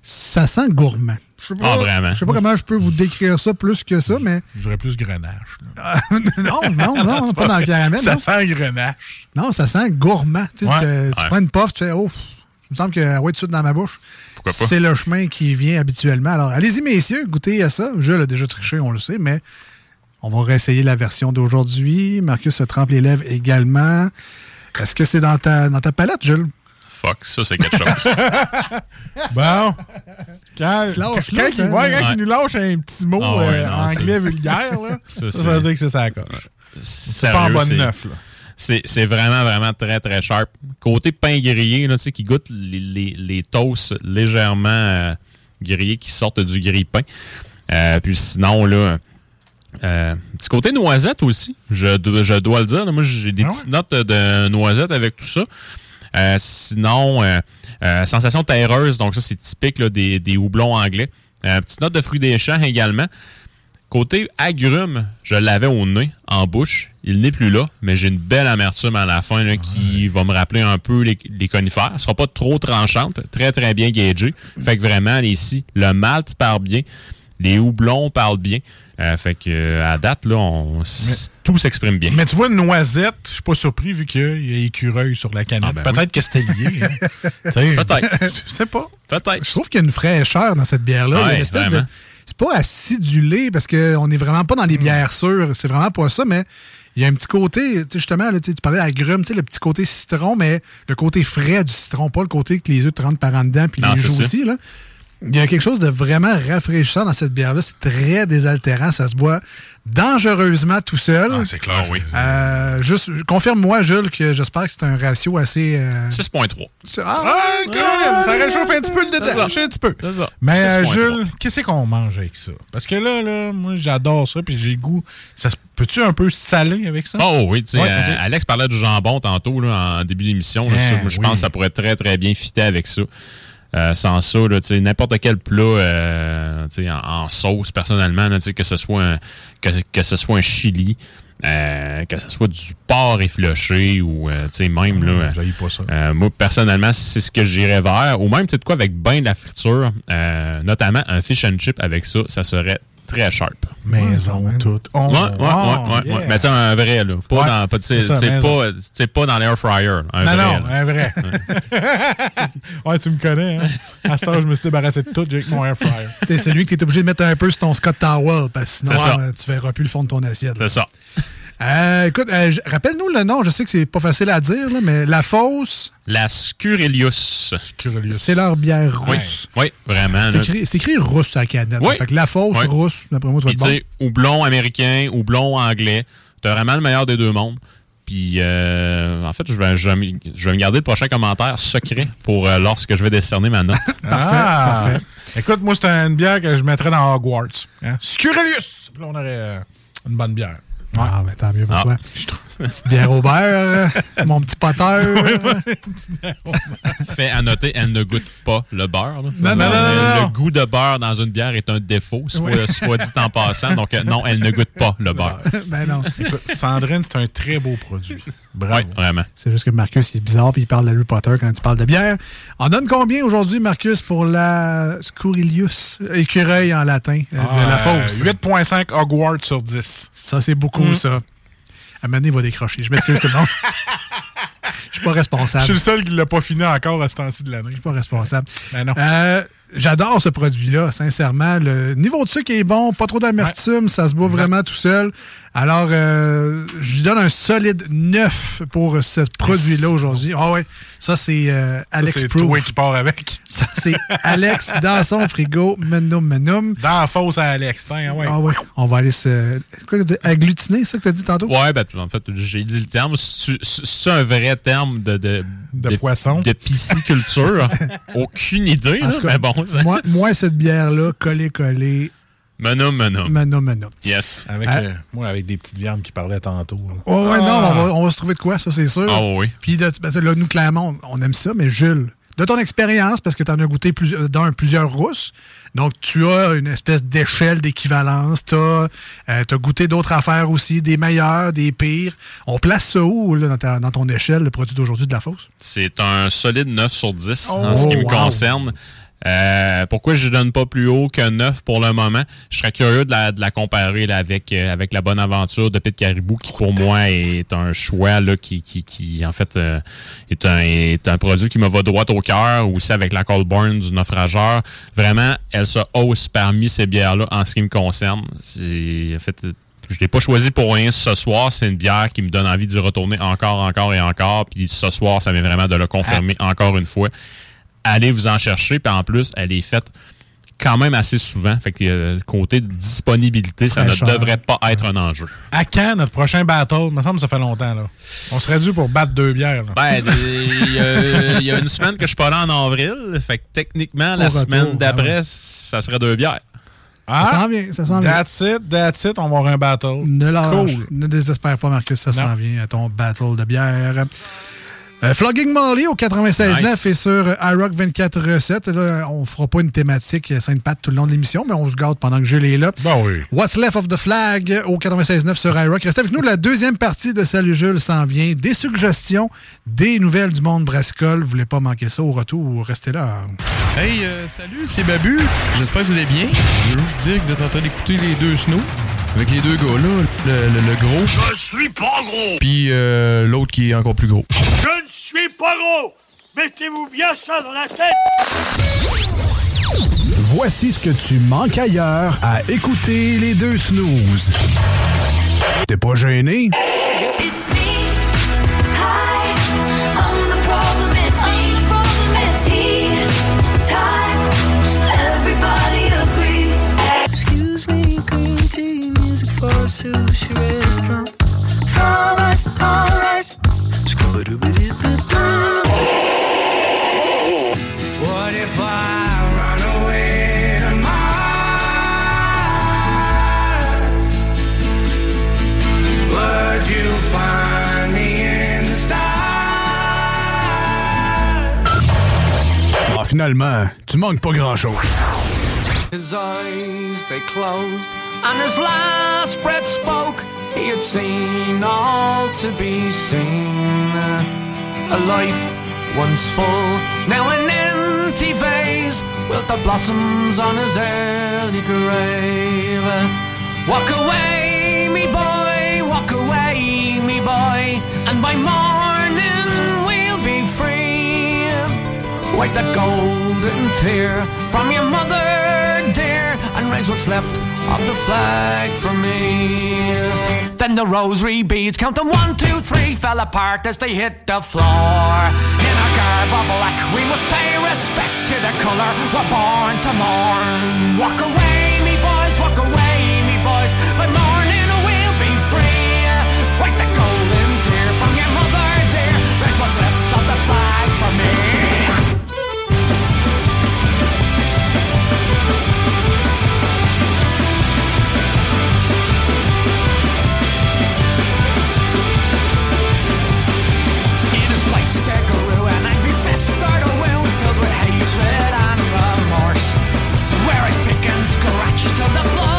Ça sent gourmand. Je sais pas, Ah, vraiment? Je sais pas comment je peux vous décrire ça plus que ça, mais. J'aurais plus grenache. là. non, non, non, c'est pas dans le caramel. Ça non. sent grenache. Non, ça sent gourmand. Tu, Ouais. Ouais. prends une puff, tu fais, oh, il me semble que ouais, tout de suite dans ma bouche. Pourquoi pas? C'est le chemin qui vient habituellement. Alors, allez-y, messieurs, goûtez à ça. Je l'ai déjà triché, on le sait, mais on va réessayer la version d'aujourd'hui. Marcus se trempe les lèvres également. Est-ce que c'est dans ta, dans ta palette, Jules? Fuck, ça c'est quelque chose. Bon. Quand, là, il, ouais, quand Ouais. il nous lâche un petit mot Ah ouais, euh, non, anglais vulgaire, là, Ça, veut dire que c'est ça la coche. C'est pas en bonne neuf. Là. C'est vraiment, vraiment très, très sharp. Côté pain grillé, là, tu sais, qui goûte les, les, les toasts légèrement euh, grillés qui sortent du grille-pain. Euh, puis sinon, là, euh, petit côté noisette aussi, je, je dois le dire. là. moi, j'ai des Ah petites notes de noisette avec tout ça. Euh, sinon, euh, euh, sensation terreuse, donc ça, c'est typique là, des, des houblons anglais. Euh, petite note de fruits des champs également. Côté agrumes, je l'avais au nez, en bouche. Il n'est plus là, mais j'ai une belle amertume à la fin là, qui va me rappeler un peu les, les conifères. Elle sera pas trop tranchante, très très bien gagée. Fait que vraiment, ici, le malt part bien, les houblons parlent bien. Euh, fait que euh, à date, là, on, tout s'exprime bien. Mais tu vois, une noisette, je suis pas surpris vu qu'il y a écureuil sur la canette. Ah, ben Peut-être que c'était lié. hein. Peut-être. Je sais pas. Peut-être. Je trouve qu'il y a une fraîcheur dans cette bière-là. Ouais, espèce de. c'est pas acidulé parce qu'on est vraiment pas dans les bières sûres. C'est vraiment pas ça, mais il y a un petit côté, tu sais, justement, là, tu parlais d'agrumes, tu sais, le petit côté citron, mais le côté frais du citron, pas le côté que les œufs te rentrent par en dedans puis Non, les joues aussi. Là. Il y a quelque chose de vraiment rafraîchissant dans cette bière-là. C'est très désaltérant. Ça se boit dangereusement tout seul. Ah, c'est clair. oui. Euh, juste, confirme-moi, Jules, que j'espère que c'est un ratio assez. euh, 6.3. c'est- Ah, ah, Colin, ça réchauffe un petit peu le sais un petit peu. C'est ça. Mais euh, 6.3. Jules, qu'est-ce qu'on mange avec ça? Parce que là, là moi, j'adore ça, puis j'ai le goût. Ça se- Peux-tu un peu saler avec ça? Oh oui, tu sais, Ouais, euh. Alex parlait du jambon tantôt là, en début d'émission. moi, je oui. pense que ça pourrait très très bien fitter avec ça. Euh, sans ça, n'importe quel plat euh, en, en sauce, personnellement, là, que ce soit un, que, que ce soit un chili, euh, que ce soit du porc effiloché ou même là. Ah, j'haïs pas ça. moi, personnellement, c'est ce que j'irais vers. Ou même, tu sais quoi, avec ben de la friture, notamment un fish and chip avec ça, ça serait très sharp. Maison toute. Oh, Ouais, ouais, ouais, ouais, yeah. ouais. Mais tu sais, un vrai, là. Pas Ouais, dans, pas, c'est pas, pas dans l'air fryer. Un non, vrai, non, là. un vrai. ouais, tu me connais, hein? À ce temps, je me suis débarrassé de tout j'ai avec mon air fryer. C'est celui que tu es obligé de mettre un peu sur ton Scott Towel, parce que sinon, C'est euh, tu verras plus le fond de ton assiette. là. C'est ça. Euh, écoute, euh, rappelle-nous le nom. Je sais que c'est pas facile à dire, là, mais La Fosse, La Scurelius. c'est leur bière Oui, russe. oui, vraiment. C'est écrit, c'est écrit russe à la canette. Oui. Fait que La Fosse Oui. russe, d'après moi, ça va Puis, être tu bon. houblon américain, houblon anglais. T'as vraiment le meilleur des deux mondes. Puis, euh, en fait, je vais, je, vais, me- je vais me garder le prochain commentaire secret pour euh, lorsque je vais décerner ma note. ah, parfait. Écoute, moi, c'est une bière que je mettrais dans Hogwarts. Hein? Scurelius! Puis là, on aurait euh, une bonne bière. Ah, ben tant mieux pour Ah. toi. Petite bière au beurre, mon petit poteur. Fait à noter, elle ne goûte pas le beurre. là. Non, non, Le- non, non. Le goût de beurre dans une bière est un défaut, soit, Oui. soit dit en passant. Donc, euh, non, elle ne goûte pas le beurre. ben non. Écoute, Sandrine, c'est un très beau produit. Bravo. Oui, vraiment. C'est juste que Marcus, il est bizarre, puis il parle d'Harry Potter quand il parle de bière. On donne combien aujourd'hui, Marcus, pour la Scurilius, écureuil en latin, euh, de la Euh, fosse? 8.5 Hogwarts sur 10. Ça, c'est beaucoup, Mm. ça. À un moment donné, il va décrocher. Je m'excuse tout le monde. Je suis pas Je responsable. suis Je le seul qui l'a pas fini encore à ce temps-ci de l'année. suis pas responsable. Ben non. Euh, J'adore ce produit-là, sincèrement. Le niveau de sucre est bon, pas trop d'amertume, ça se boit vraiment tout seul. Alors, euh, je lui donne un solide 9 pour ce produit-là aujourd'hui. Ah ouais, ça c'est euh, Alex c'est toi qui avec. Ça c'est Alex dans son frigo, menum menum. Dans la fosse à Alex. Tiens, ouais. Ah ouais, on va aller se... Quoi, agglutiner, c'est ça que tu as dit tantôt? Ouais, ben, en fait, j'ai dit le terme. C'est c'est un vrai terme de, de, De poisson. De pisciculture. Aucune idée, En là, tout cas, mais bon. ça- moi, moi, cette bière-là, collée-collée, Menum, menum. menum menum. Yes. Avec, Ah. euh, moi, avec des petites viandes qui parlaient tantôt. là. Oh, ouais, Ah. non, on va, on va se trouver de quoi, ça, c'est sûr. Ah oui. Puis, de, ben, là, nous, clairement, on, on aime ça, mais Jules, de ton expérience, parce que tu en as goûté plusieurs, d'un, plusieurs rousses, donc tu as une espèce d'échelle d'équivalence, tu as, goûté d'autres affaires aussi, des meilleures, des pires. On place ça où, là, dans, ta- dans ton échelle, le produit d'aujourd'hui de la fosse? C'est un solide 9 sur 10 en Oh, ce qui me concerne. Euh, pourquoi je ne donne pas plus haut que 9 pour le moment? Je serais curieux de la, de la comparer là, avec, euh, avec la bonne aventure de Pete Caribou, qui pour moi est un choix là, qui, qui, qui en fait euh, est, un, est un produit qui me va droit au cœur, aussi avec la Coldburn du naufrageur. Vraiment, elle se hausse parmi ces bières-là en ce qui me concerne. C'est en fait je l'ai pas choisi pour rien ce soir. C'est une bière qui me donne envie d'y retourner encore, encore et encore. Puis ce soir, ça vient vraiment de le confirmer encore une fois. Allez vous en chercher. Puis en plus, elle est faite quand même assez souvent. Fait que euh, le côté de disponibilité, ça ne devrait pas être un enjeu. À quand notre prochain battle? Il me semble que ça fait longtemps. là. On serait dû pour battre deux bières. là. Ben, il y, a- il y a une semaine que je suis pas là en avril. Fait que techniquement, la retour, semaine ah d'après, ça serait deux bières. Ça s'en vient, ça s'en vient. That's it, that's it. On va avoir un battle. Ne lâche, Cool. ne désespère pas, Marcus, ça s'en vient à ton battle de bière. Euh, Flogging Molly au 96.9 Nice. et sur euh, iRock 24 recettes. Là, on fera pas une thématique euh, Sainte-Pat tout le long de l'émission, mais on se garde pendant que Jules est là. Ben oui. What's Left of the Flag au 96.9 sur iRock. Restez avec nous. La deuxième partie de Salut Jules s'en vient. Des suggestions, des nouvelles du monde brassicole. Vous voulez pas manquer ça au retour. Restez là. Hey, euh, salut, c'est Babu. J'espère que vous allez bien. Je veux juste dire que vous êtes en train d'écouter les deux snows. Avec les deux gars-là, le, le- le gros, Je suis pas gros puis euh, l'autre qui est encore plus gros. Je ne suis pas gros Mettez-vous bien ça dans la tête Voici ce que tu manques ailleurs à écouter les deux snooze. T'es pas gêné? Sushi restaurant. All? Ah, finalement, tu manques pas grand-chose. His eyes, they closed, and his last breath spoke. He had seen all to be seen. A life once full, now an empty vase. Wilt the blossoms on his early grave? Walk away, me boy, walk away, me boy, and by morning we'll be free. Wipe that golden tear from your mother, dear, and raise what's left of the flag for me. Then the rosary beads, count them one, two, three, fell apart as they hit the floor. In our garb of black, we must pay respect to the colour we're born to mourn. Walk away, to the floor.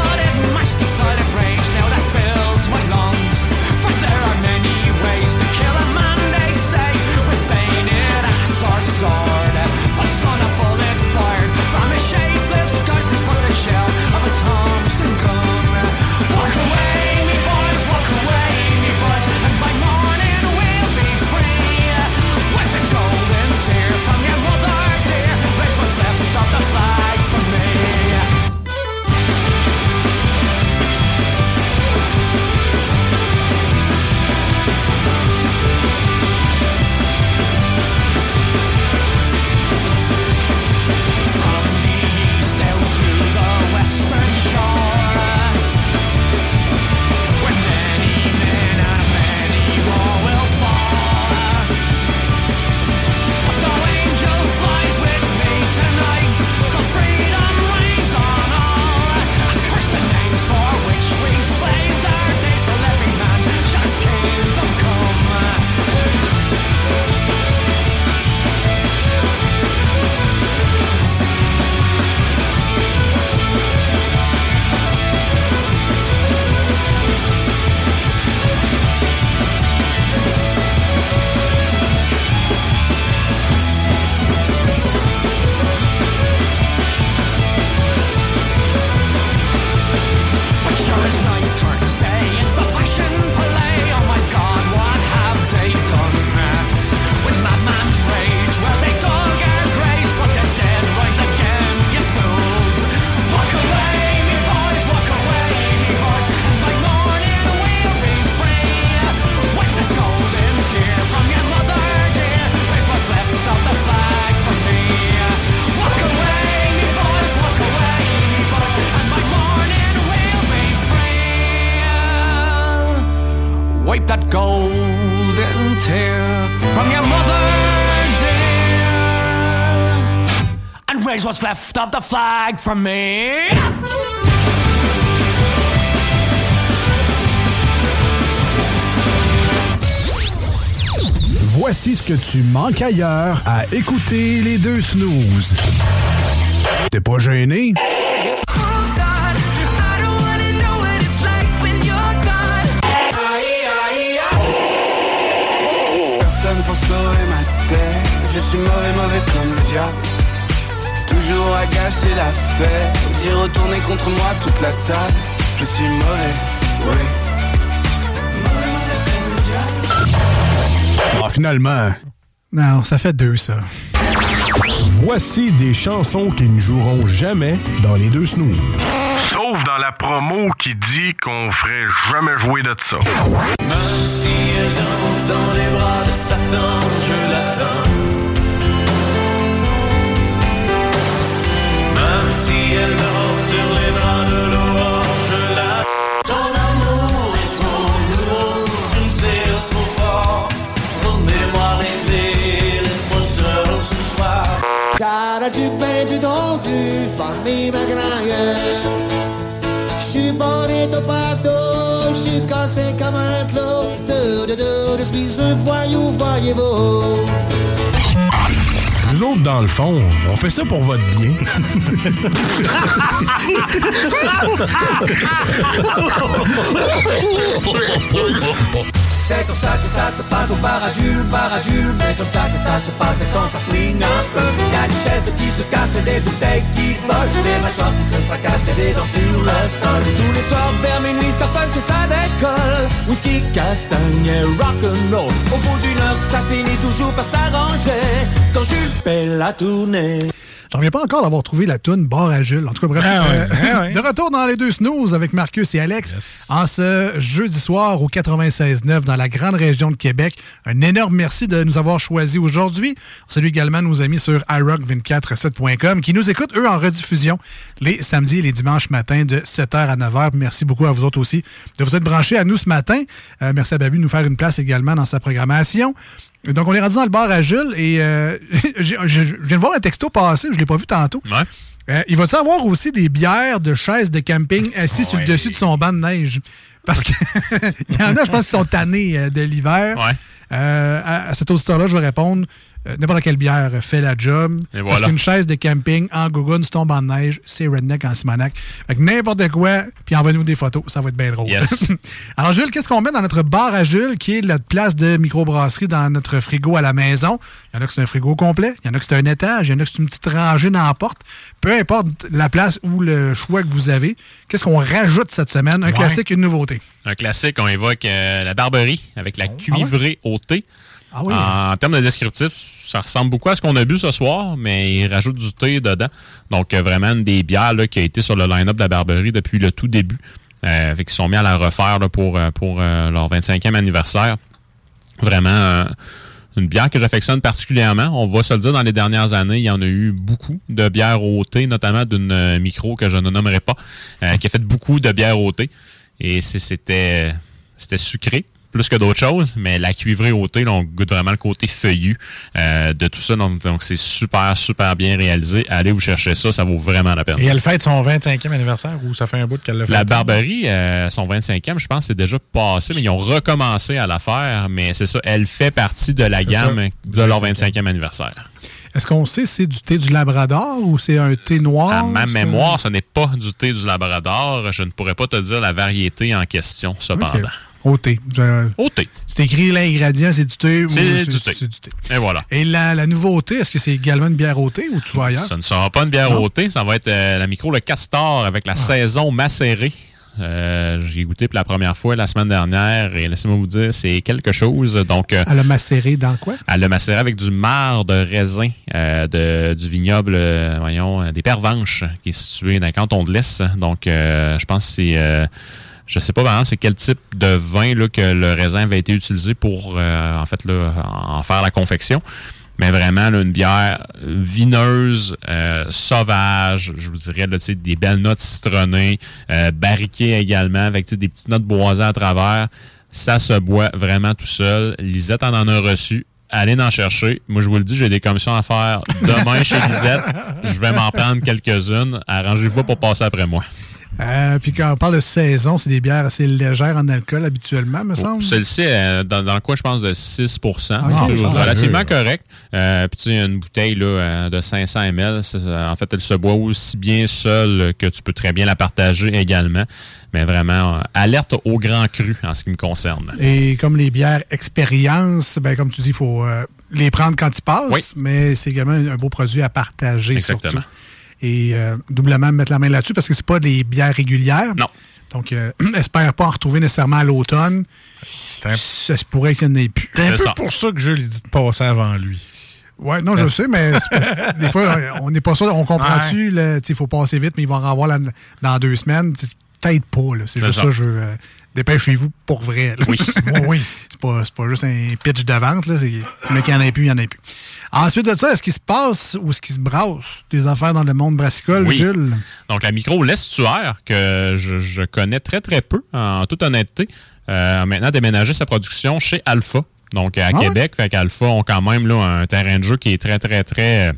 Wipe that golden tear from your mother, dear, and raise what's left of the flag for me. Voici ce que tu manques ailleurs à écouter les deux snooze. T'es pas gêné? Suis mauvais, mauvais comme le diable Toujours à gâcher la fête D'y retourner contre moi toute la table Je suis mauvais, oui Mauvais, mauvais comme le diable Ah, finalement. Non, ça fait deux, ça. Voici des chansons qui ne joueront jamais dans les deux snooze. Sauf dans la promo qui dit qu'on ferait jamais jouer de ça. Même si elle danse dans les bras de Satan, je l'attends. Farmi ma graille. J'suis bonito partout, j'suis cassé comme un clou. De, de, de, je suis un voyou, voyez-vous. Nous autres, dans le fond, on fait ça pour votre bien. C'est comme ça que ça se passe au bar à Jules, bar à Jules comme ça que ça se passe quand ça flingue un peu. Y'a des chaises qui se cassent des bouteilles qui volent Des mâchoires qui se fracassent des dents sur le sol. Tous les soirs vers minuit ça punch ça décolle. Whisky, castagne et rock'n'roll. Au bout d'une heure ça finit toujours par s'arranger. Quand Jules fait la tournée J'en reviens pas encore d'avoir trouvé la toune Bar à Jules. En tout cas, bref. Ah ouais, euh, ah ouais. De retour dans les deux snooze avec Marcus et Alex en ce jeudi soir au 96.9 dans la grande région de Québec. Un énorme merci de nous avoir choisis aujourd'hui. On salue également nos amis sur iRock247.com qui nous écoutent, eux, en rediffusion les samedis et les dimanches matins de 7h à 9h. Merci beaucoup à vous autres aussi de vous être branchés à nous ce matin. Euh, merci à Babu de nous faire une place également dans sa programmation. Donc, on est rendu dans le bar à Jules et euh, je, je- je viens de voir un texto passer, je ne l'ai pas vu tantôt. Euh, il va savoir aussi des bières de chaises de camping assis sur le dessus de son banc de neige? Parce qu'il y en a, je pense, qui sont tannés euh, de l'hiver. Euh, à, à cet auditeur-là, je vais répondre n'importe quelle bière fait la job. Et Parce voilà. qu'une chaise de camping en gougoune ton banc de neige, c'est redneck en Simonac. Fait que n'importe quoi, puis envoie-nous des photos, ça va être bien drôle. Yes. Alors, Jules, qu'est-ce qu'on met dans notre bar à Jules, qui est notre place de microbrasserie dans notre frigo à la maison? Il y en a que c'est un frigo complet, il y en a que c'est un étage, il y en a que c'est une petite rangée dans la porte. Peu importe la place ou le choix que vous avez, qu'est-ce qu'on rajoute cette semaine? Un Ouais. classique, une nouveauté. Un classique, on évoque euh, la barberie avec la cuivrée au thé. Ah oui? En termes de descriptif, ça ressemble beaucoup à ce qu'on a bu ce soir, mais ils rajoutent du thé dedans. Donc, euh, vraiment, une des bières qui a été sur le line-up de la barberie depuis le tout début. Euh, fait sont mis à la refaire pour, euh, pour euh, leur 25e anniversaire. Vraiment, une bière que j'affectionne particulièrement. On va se le dire, dans les dernières années, il y en a eu beaucoup de bières au thé, notamment d'une micro que je ne nommerai pas, qui a fait beaucoup de bières au thé. Et c'était sucré plus que d'autres choses, mais la cuivrée au thé, là, on goûte vraiment le côté feuillu euh, de tout ça. Donc, c'est super, super bien réalisé. Allez vous chercher ça, ça vaut vraiment la peine. Et elle fête son 25e anniversaire ou ça fait un bout qu'elle l'a fait? La Barbarie, euh, son 25e, je pense, c'est déjà passé, mais ils ont recommencé à la faire. Mais c'est ça, elle fait partie de la gamme ça. de leur 25e anniversaire. Est-ce qu'on sait si c'est du thé du Labrador ou c'est un thé noir? À ma mémoire, ce n'est pas du thé du Labrador. Je ne pourrais pas te dire la variété en question, cependant. Au thé. Je- Au thé. C'est écrit l'ingrédient, c'est du thé ou C'est du thé. c'est du thé. Et voilà. Et la, la nouveauté, est-ce que c'est également une bière au thé ou tu vas ailleurs? Ça ne sera pas une bière Non. au thé, ça va être euh, la micro Le Castor avec la saison macérée. Euh, J'ai goûté pour la première fois la semaine dernière et laissez-moi vous dire, c'est quelque chose. Donc, euh, Elle a macéré dans quoi? elle l'a macéré avec du marc de raisin euh, de, du vignoble, voyons, des Pervenches, qui est situé dans le canton de l'Est. Donc, je pense que c'est... je sais pas vraiment c'est quel type de vin là, que le raisin avait été utilisé pour euh, en fait là, en faire la confection. Mais vraiment là, une bière vineuse, euh, sauvage, je vous dirais là, des belles notes citronnées, euh, barriquées également, avec des petites notes boisées à travers. Ça se boit vraiment tout seul. Lisette en en a reçu. Allez en chercher. Moi, je vous le dis, j'ai des commissions à faire demain chez Lisette. Je vais m'en prendre quelques-unes. Arrangez-vous pour passer après moi. Euh, puis quand on parle de saison, c'est des bières assez légères en alcool habituellement, me semble. Celle-ci, euh, dans, dans le coin, je pense, de 6 C'est ok. relativement Ah, correct. Euh, Puis, tu sais, une bouteille là, de 500 ml, en fait, elle se boit aussi bien seule que tu peux très bien la partager également. Mais vraiment, alerte au grand cru en ce qui me concerne. Et comme les bières expérience, ben, comme tu dis, il faut les prendre quand ils passent, Oui. mais c'est également un, un beau produit à partager Exactement. surtout. Et euh, doublement mettre la main là-dessus parce que c'est pas des bières régulières. Non. Donc, euh, espère pas en retrouver nécessairement à l'automne. Ça se pourrait qu'il n'y en ait plus. C'est un peu pour ça que je lui dis de passer avant lui. Ouais, non, je sais, mais des fois, on n'est pas sûr. On comprend-tu, il faut passer vite, mais ils vont en avoir la- dans deux semaines. Peut-être pas, là. C'est C'est juste ça. ça, je veux. Dépêchez-vous pour vrai. là. Oui. Oui, oui. C'est pas, pas juste un pitch de vente, là. Mais qu'il n'y en ait plus, il n'y en a plus. Ensuite de ça, est-ce qu'il se passe ou est-ce qu'il se brasse des affaires dans le monde brassicole, Oui. Jules? Donc, la micro l'estuaire, que je, je connais très, très peu, en toute honnêteté, euh, a maintenant déménagé sa production chez Alpha. Donc, à Ah ouais? Québec. Fait qu'Alpha ont quand même là, un terrain de jeu qui est très, très, très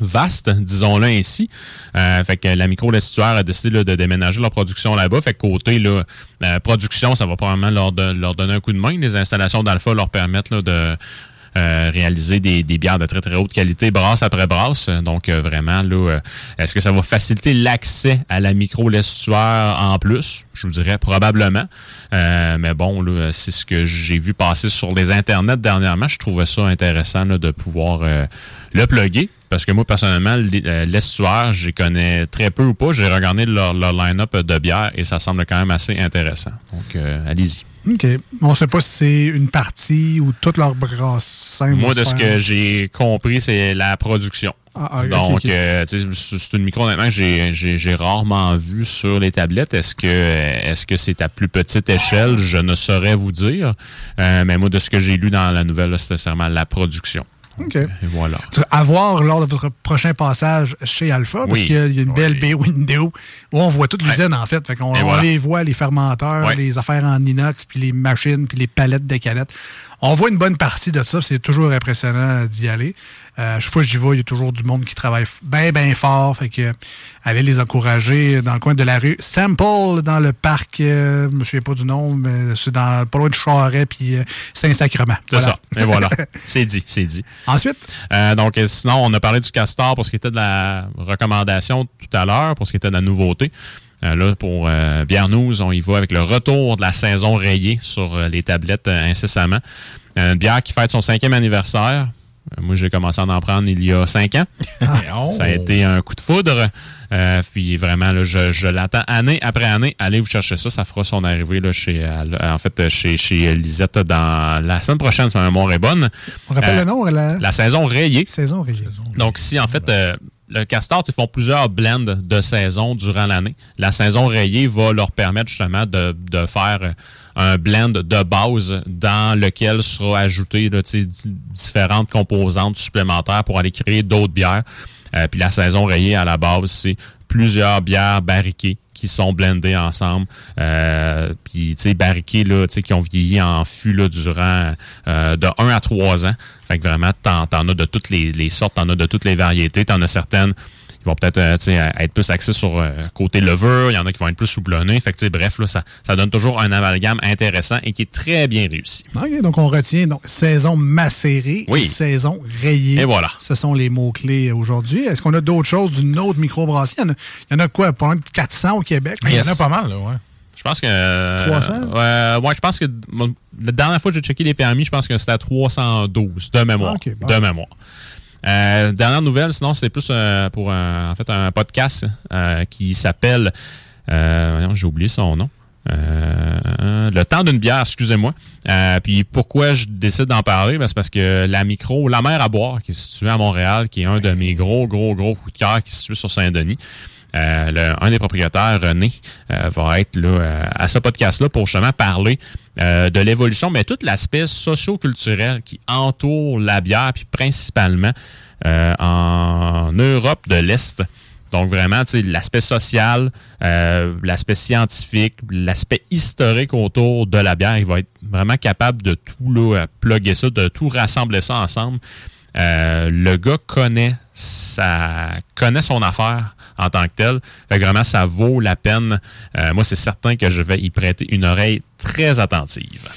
vaste, disons-le ainsi. Euh, fait que la micro a décidé là, de déménager leur production là-bas. Fait que côté là, euh, production, ça va probablement leur, leur donner un coup de main. Les installations d'Alpha leur permettent là, de euh, réaliser des, des bières de très très haute qualité, brasse après brasse. Donc euh, vraiment, là, euh, est-ce que ça va faciliter l'accès à la micro l'estuaire en plus? Je vous dirais probablement. Euh, mais bon, là, c'est ce que j'ai vu passer sur les internets dernièrement. Je trouvais ça intéressant là, de pouvoir le plugger. Parce que moi, personnellement, euh, l'estuaire, j'y connais très peu ou pas. J'ai regardé leur, leur line-up de bières et ça semble quand même assez intéressant. Donc, euh, allez-y. OK. On ne sait pas si c'est une partie ou toute leur brassin. Moi, de ce que j'ai compris, c'est la production. Ah, ah, ok, Donc, ok. euh, c'est c'est une micro, honnêtement, que j'ai- rarement vu sur les tablettes. Est-ce que est-ce que c'est à plus petite échelle? Je ne saurais vous dire. Euh, mais moi, de ce que j'ai lu dans la nouvelle, c'était seulement la production. OK. Et voilà. À voir lors de votre prochain passage chez Alpha, parce Oui. qu'il y a- une belle baie window où on voit toute l'usine, en fait. on voilà. les voit, les fermenteurs, Ouais. les affaires en inox, puis les machines, puis les palettes de canettes. On voit une bonne partie de ça. C'est toujours impressionnant d'y aller. Euh, chaque fois que j'y vais, il y a toujours du monde qui travaille bien, bien fort. Fait que euh, allez les encourager dans le coin de la rue Sample, dans le parc, euh, je ne sais pas du nom, mais c'est dans, pas loin de Charret puis euh, Saint-Sacrement. C'est Voilà. ça. Et voilà. c'est dit, c'est dit. Ensuite? Donc, sinon, on a parlé du castor pour ce qui était de la recommandation tout à l'heure, pour ce qui était de la nouveauté. Euh, là, pour euh, Bière News, on y va avec le retour de la saison rayée sur euh, les tablettes euh, incessamment. Euh, Une bière qui fête son cinquième anniversaire. Euh, Moi, j'ai commencé à en prendre il y a cinq ans. Ça a été un coup de foudre. Euh, puis vraiment, là, je, je l'attends année après année. Allez vous chercher ça. Ça fera son arrivée là, chez, en fait, chez, chez Lisette dans la semaine prochaine. C'est un bonne. On rappelle Euh, le nom? La, La saison rayée. saison rayée. Donc, si en fait, euh, le Castor, ils font plusieurs blends de saison durant l'année. La saison rayée va leur permettre justement de, de faire un blend de base dans lequel sera ajouté différentes composantes supplémentaires pour aller créer d'autres bières. Euh, puis la saison rayée, à la base, c'est plusieurs bières barriquées qui sont blendées ensemble. Euh, puis, tu sais, barriquées, là, tu sais, qui ont vieilli en fût là, durant euh, de 1 à 3 ans. Fait que vraiment, t'en, t'en as de toutes les, les sortes, t'en as de toutes les variétés. T'en as certaines qui vont peut-être euh, être plus axées sur euh, côté levure. Il y en a qui vont être plus soublonnés. Fait que, tu sais, bref, là, ça, ça donne toujours un amalgame intéressant et qui est très bien réussi. OK, donc on retient donc saison macérée Oui. et saison rayée. Et voilà. Ce sont les mots-clés aujourd'hui. Est-ce qu'on a d'autres choses d'une autre microbrasserie? Il y en a, il y en a quoi? Pas loin de 400 au Québec? Il y en a pas mal, là, ouais. Je pense que. euh, 300? euh, ouais, je pense que. La dernière fois que j'ai checké les permis, je pense que c'était à 312 de mémoire. Ah, bon. De mémoire. Euh, dernière nouvelle, sinon, c'est plus euh, pour un, en fait, un podcast qui s'appelle. j'ai oublié son nom. Le temps d'une bière, excusez-moi. Puis pourquoi je décide d'en parler? Ben, c'est parce que la micro, la mer à boire, qui est située à Montréal, qui est un de mes gros, gros, gros coups de cœur, qui est situé sur Saint-Denis. Euh, le- un des propriétaires, René, euh, va être là, euh, à ce podcast-là pour justement parler euh, de l'évolution, mais tout l'aspect socio-culturel qui entoure la bière, puis principalement euh, en Europe de l'Est. Donc vraiment, l'aspect social, euh, l'aspect scientifique, l'aspect historique autour de la bière, il va être vraiment capable de tout là, plugger ça, de tout rassembler ça ensemble. Euh, le gars connaît sa connaît son affaire en tant que tel. Fait que vraiment, ça vaut la peine. Euh, moi, c'est certain que je vais y prêter une oreille très attentive.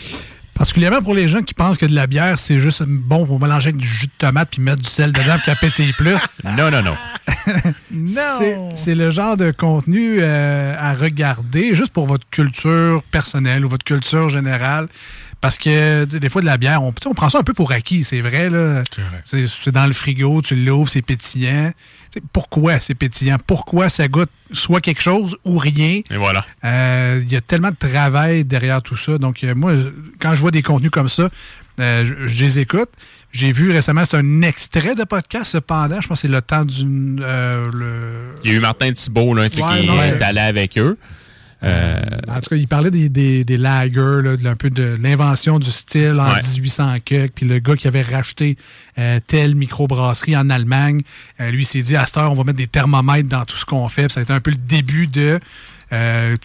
Particulièrement pour les gens qui pensent que de la bière, c'est juste bon pour mélanger avec du jus de tomate puis mettre du sel dedans puis qu'elle pétille plus. Non, non, non. C'est- C'est le genre de contenu euh, à regarder juste pour votre culture personnelle ou votre culture générale. Parce que des fois, de la bière, on, prend ça un peu pour acquis, c'est vrai. là. C'est dans le frigo, tu l'ouvres, c'est pétillant. Pourquoi c'est pétillant? Pourquoi ça goûte soit quelque chose ou rien? Et voilà. Euh, Il y a tellement de travail derrière tout ça. Donc, euh, moi, quand je vois des contenus comme ça, euh, je, je les écoute. J'ai vu récemment, c'est un extrait de podcast, cependant. Je pense que c'est le temps d'une. le... Il y a eu Martin Thibault là, qui non, est allé avec eux. Euh, En tout cas, il parlait des, des, des lagers, là, un peu de l'invention du style en Ouais. 1800 quelques. Puis le gars qui avait racheté euh, telle microbrasserie en Allemagne, euh, lui s'est dit à cette heure, on va mettre des thermomètres dans tout ce qu'on fait. Puis ça a été un peu le début de euh,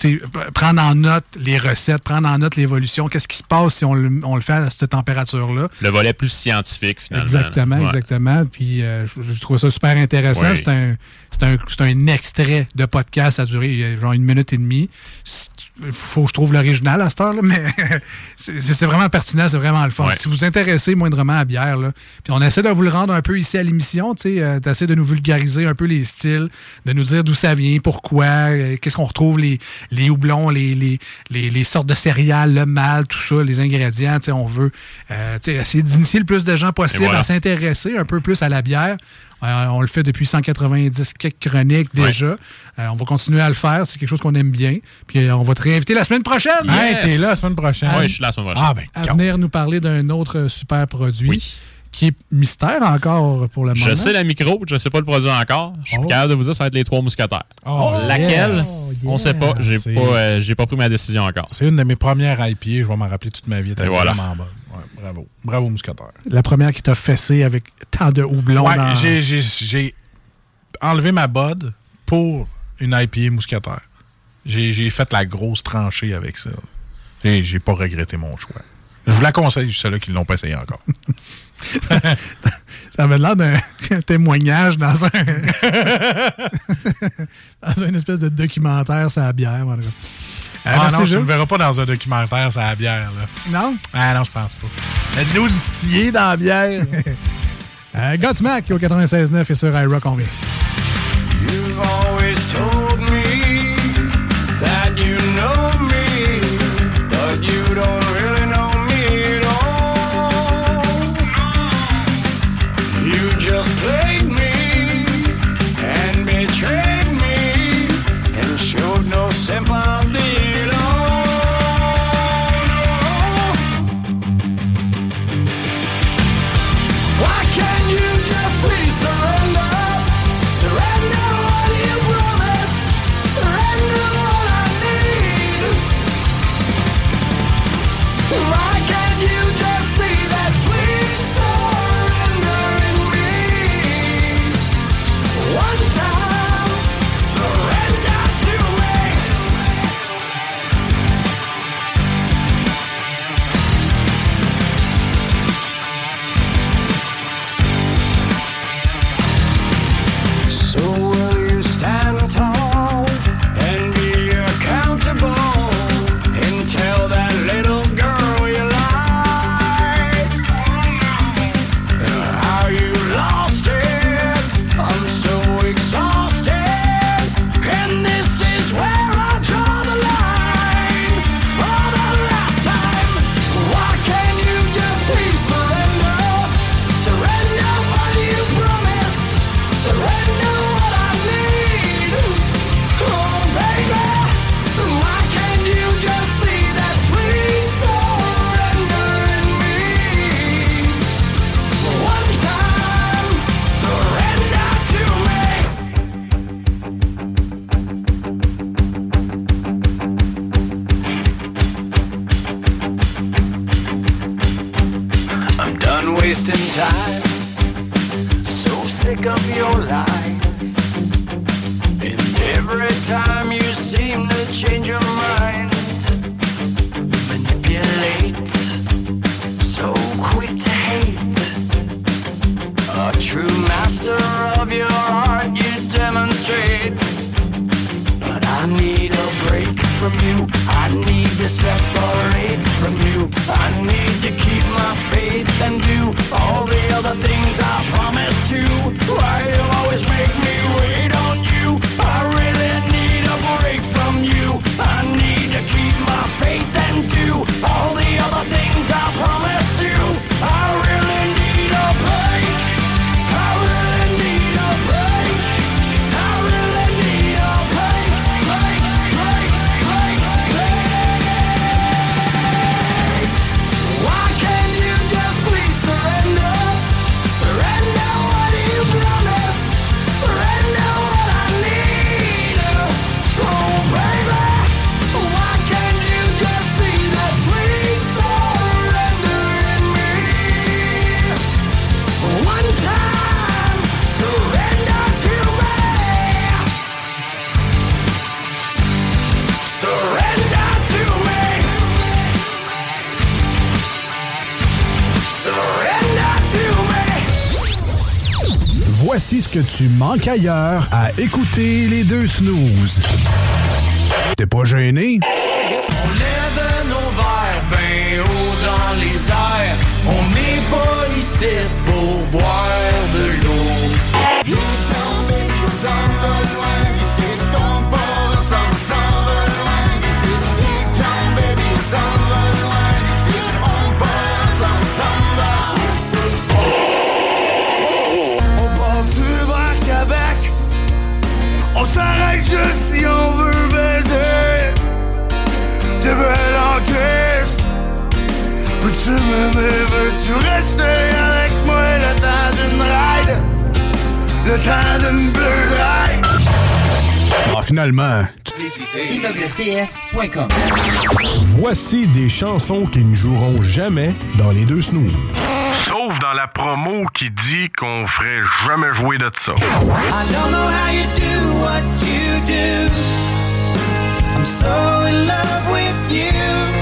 prendre en note les recettes, prendre en note l'évolution. Qu'est-ce qui se passe si on le, on le fait à cette température-là? le volet plus scientifique, finalement. Exactement. Ouais. exactement. Puis euh, je, je trouve ça super intéressant. Oui. C'est un, c'est un, c'est un extrait de podcast. Ça a duré euh, genre une minute et demie. Il faut que je trouve l'original à cette heure, là, mais c'est vraiment pertinent, c'est vraiment le fun. Ouais. Si vous vous intéressez moindrement à la bière, là, puis on essaie de vous le rendre un peu ici à l'émission, tu sais, euh, d'essayer de nous vulgariser un peu les styles, de nous dire d'où ça vient, pourquoi, euh, qu'est-ce qu'on retrouve, les, les houblons, les, les, les, les sortes de céréales, le malt, tout ça, les ingrédients, tu sais, on veut euh, tu sais, essayer d'initier le plus de gens possible voilà. à s'intéresser un peu plus à la bière. Euh, on le fait depuis 190 quelques chroniques Ouais. déjà. Euh, on va continuer à le faire. C'est quelque chose qu'on aime bien. Puis euh, on va te réinviter la semaine prochaine. Hey, t'es là la semaine prochaine. Oui, je suis là la semaine prochaine. Ah, ben, À venir nous parler d'un autre super produit qui est mystère encore pour le moment. Je sais la micro, je sais pas le produit encore. Je suis Oh. capable de vous dire, ça va être les trois mousquetaires. Oh, Laquelle? Yes. On sait pas. J'ai pas, euh, pas pris ma décision encore. C'est une de mes premières IPA, je vais m'en rappeler toute ma vie. Elle voilà. vraiment bonne. Bravo. Bravo, mousquetaire. La première qui t'a fessé avec tant de houblon Ouais, dans... j'ai- enlevé ma bod pour une IPA mousquetaire. J'ai fait la grosse tranchée avec ça. Et j'ai pas regretté mon choix. Je vous la conseille, ceux-là qui ne l'ont pas essayé encore. Ça avait l'air d'un témoignage dans un... dans une espèce de documentaire sur la bière. en tout cas. Ah merci, non, je ne me verrai pas dans un documentaire, ça la bière. Là. Non? Ah non, je pense pas. Mais de l'eau distillée dans la bière. Euh, Godsmack au 96.9 et sur iRock on vient. You've always told tu manques ailleurs à écouter les deux snooze. T'es pas gêné? Rester avec moi le temps d'une ride? Le temps d'une bleue ride? Ah, finalement, immeublｅcs.com Voici des chansons qui ne joueront jamais dans les deux snooze. Sauf dans la promo qui dit qu'on ferait jamais jouer de ça. I don't know how you do what you do. I'm so in love with you.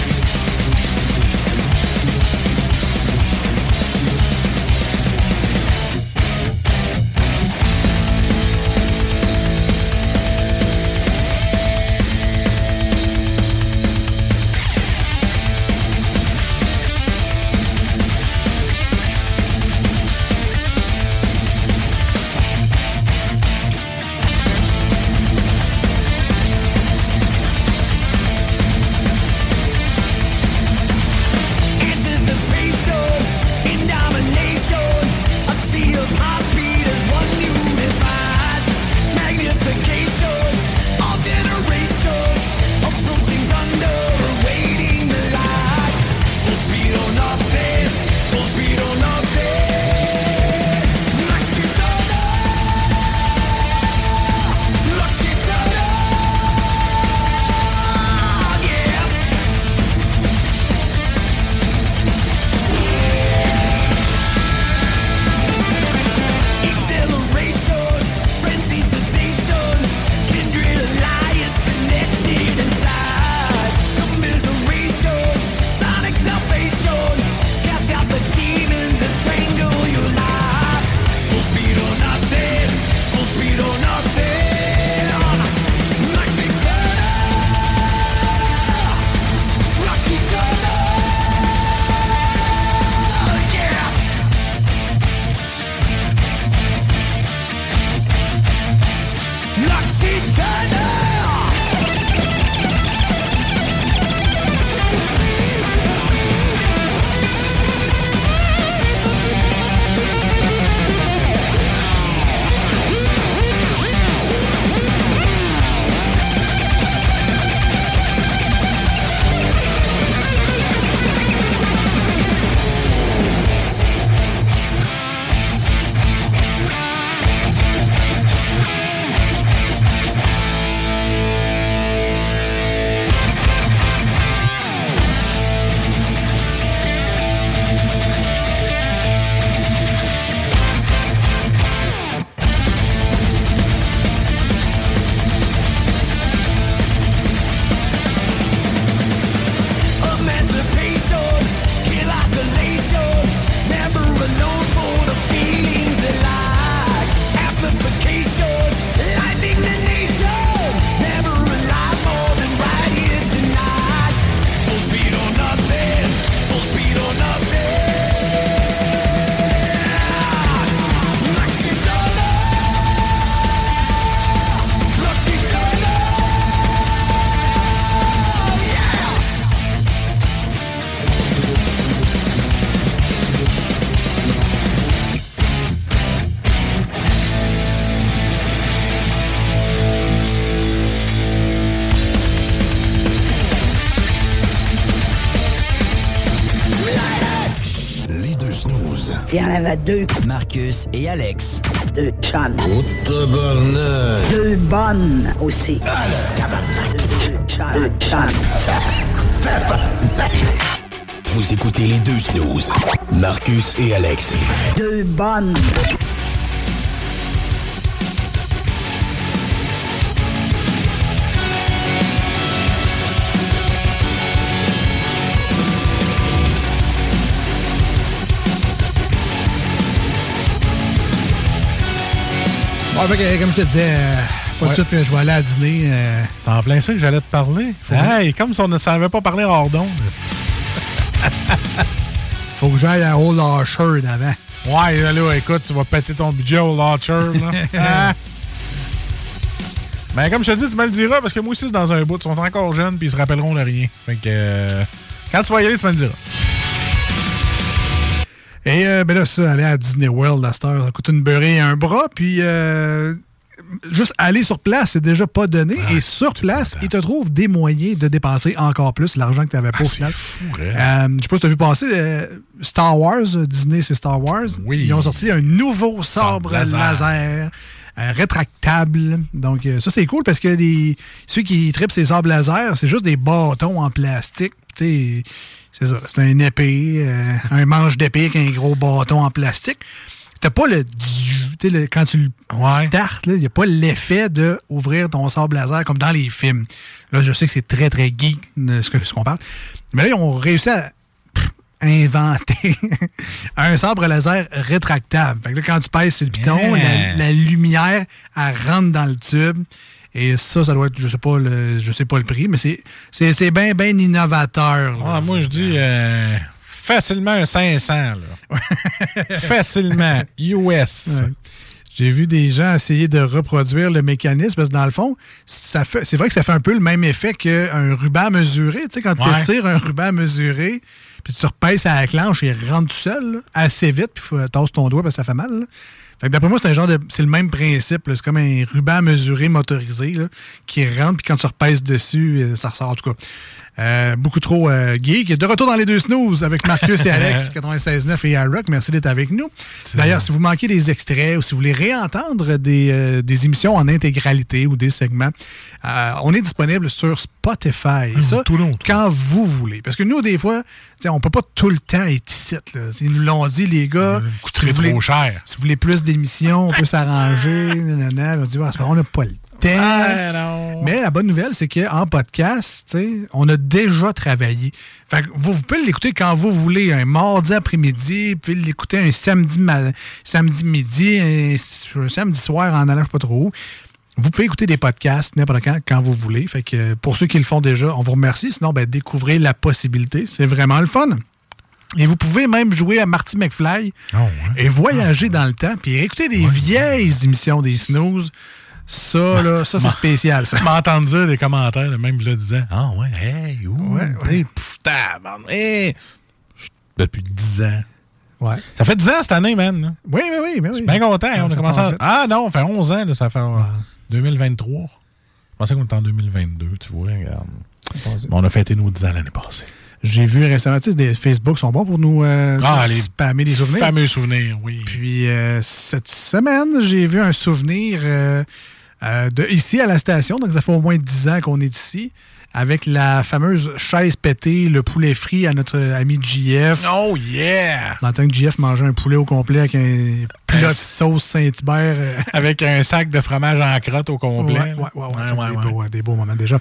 Deux. Marcus et Alex. Deux chums. Oh, tabarnak. Deux bonnes aussi. Deux chums. Deux. Vous écoutez les deux snooze. Marcus et Alex. Deux bonnes. Fait que, comme je te disais, euh, pas Ouais. tout de suite, je vais aller à dîner. euh, C'est en plein ça que j'allais te parler. Hey, comme si on ne savait pas parler hors d'onde. faut que j'aille à Old Archer d'avant. Ouais, là, là, écoute, tu vas péter ton budget au launcher. Là. Ah. Ben, comme je te dis, tu me le diras parce que moi aussi, c'est dans un bout. Ils sont encore jeunes puis ils se rappelleront de rien. Fait que euh, quand tu vas y aller, tu me le diras. Et euh, ben là, ça, aller à Disney World à cette heure, ça coûte une beurrée et un bras. Puis euh, juste aller sur place, c'est déjà pas donné. Ah, et sur place, ils te trouvent des moyens de dépenser encore plus l'argent que tu n'avais pas au final. Euh, je sais pas si tu as vu passer euh, Star Wars, Disney c'est Star Wars. Ils ont sorti un nouveau sabre laser. laser. euh, rétractable. Donc, euh, ça, c'est cool parce que les, ceux qui tripent ces sabres laser, c'est juste des bâtons en plastique. Tu sais, c'est ça. C'est un épée, euh, un manche d'épée avec un gros bâton en plastique. T'as pas le, tu sais, le- quand tu le startes, il n'y a pas l'effet de ouvrir ton sable laser comme dans les films. Là, je sais que c'est très, très geek de ce qu'on parle. Mais là, ils ont réussi à inventer un sabre laser rétractable. Fait que là, quand tu pèses sur le piton, Yeah. la, la lumière, elle rentre dans le tube. Et ça, ça doit être, je sais pas le, je sais pas le prix, mais c'est, bien, bien innovateur. Ah, moi, je dis euh, facilement un 500. Là. facilement. US. Ouais. J'ai vu des gens essayer de reproduire le mécanisme parce que dans le fond, ça fait, c'est vrai que ça fait un peu le même effet qu'un ruban mesuré. Tu sais, quand Ouais. tu tires un ruban mesuré, puis tu repèses à la clenche et il rentre tout seul, là, assez vite, puis tu tasses ton doigt parce que ça fait mal. là. D'après moi, c'est un genre de. C'est le même principe. C'est comme un ruban mesuré motorisé qui rentre, puis quand tu repèses dessus, euh, ça ressort. En tout cas, euh, beaucoup trop euh, geek. De retour dans les deux snooze avec Marcus et Alex, 96.9 et iRock. Merci d'être avec nous. D'ailleurs, si vous manquez des extraits ou si vous voulez réentendre des, euh, des émissions en intégralité ou des segments, euh, on est disponible sur Spotify. Et ça, quand vous voulez. Parce que nous, des fois, on peut pas tout le temps être ici. là. Ils nous l'ont dit, les gars. coûterait si vous voulez- trop cher. Si vous voulez plus d'émissions, on peut s'arranger. On dit, Ah, on n'a pas le temps. Ah, Mais la bonne nouvelle, c'est qu'en podcast, on a déjà travaillé. Fait que vous, vous pouvez l'écouter quand vous voulez, un mardi après-midi, vous pouvez l'écouter un samedi, samedi midi, un, un samedi soir en allant je sais pas trop où. Vous pouvez écouter des podcasts n'importe quand, quand vous voulez. Fait que euh, pour ceux qui le font déjà, on vous remercie. Sinon, ben, découvrez la possibilité. C'est vraiment le fun. Et vous pouvez même jouer à Marty McFly et voyager dans le temps, puis écouter des vieilles émissions des snooze. Ça, là, ça, c'est spécial, ça. M'entendre dire des commentaires, là, même là, disant Ah ouais, hey, ouh, Ouais, hey, pff, tabarnak, hey. Depuis 10 ans. Ouais. Ça fait 10 ans cette année, man. là. Oui, oui, oui. oui, Je suis bien content. On a commencé vite. Ah non, ça fait 11 ans, là, ça fait en 2023. Je pensais qu'on était en 2022, tu vois, regarde. Mais on a fêté nos 10 ans l'année passée. J'ai vu récemment, tu sais, des Facebook sont bons pour nous euh, Ah, les spammer des souvenirs. Fameux souvenirs, oui. Puis euh, cette semaine, j'ai vu un souvenir euh, euh, de ici à la station, donc ça fait au moins 10 ans qu'on est ici, avec la fameuse chaise pétée, le poulet frit à notre ami JF. Oh yeah! Dans le temps que JF mangeait un poulet au complet avec un plat de sauce Saint-Hubert. euh, Avec un sac de fromage en crotte au complet. Ouais, ouais, ouais, ouais, ouais, des. Beaux, des beaux moments déjà.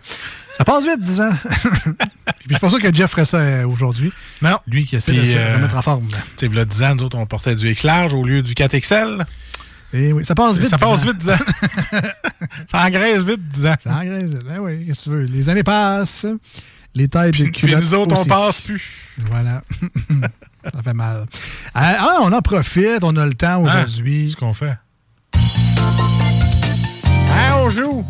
Ça passe vite, 10 ans. Puis je sûr que Jeff ferait ça euh, aujourd'hui. Non. Lui qui essaie de se euh, remettre en forme. Tu sais, là, 10 ans, nous autres, on portait du X large au lieu du 4XL. Et oui, ça passe vite. Ça 10 passe vite, 10 ans. ça engraisse vite, 10 ans. Ça engraisse vite. Ben oui, qu'est-ce que tu veux? Les années passent. Les tailles de Puis culottes nous autres, on aussi. passe plus. Voilà. ça fait mal. Ah, ah, on en profite. On a le temps aujourd'hui. Qu'est-ce qu'on fait? Hein, on joue?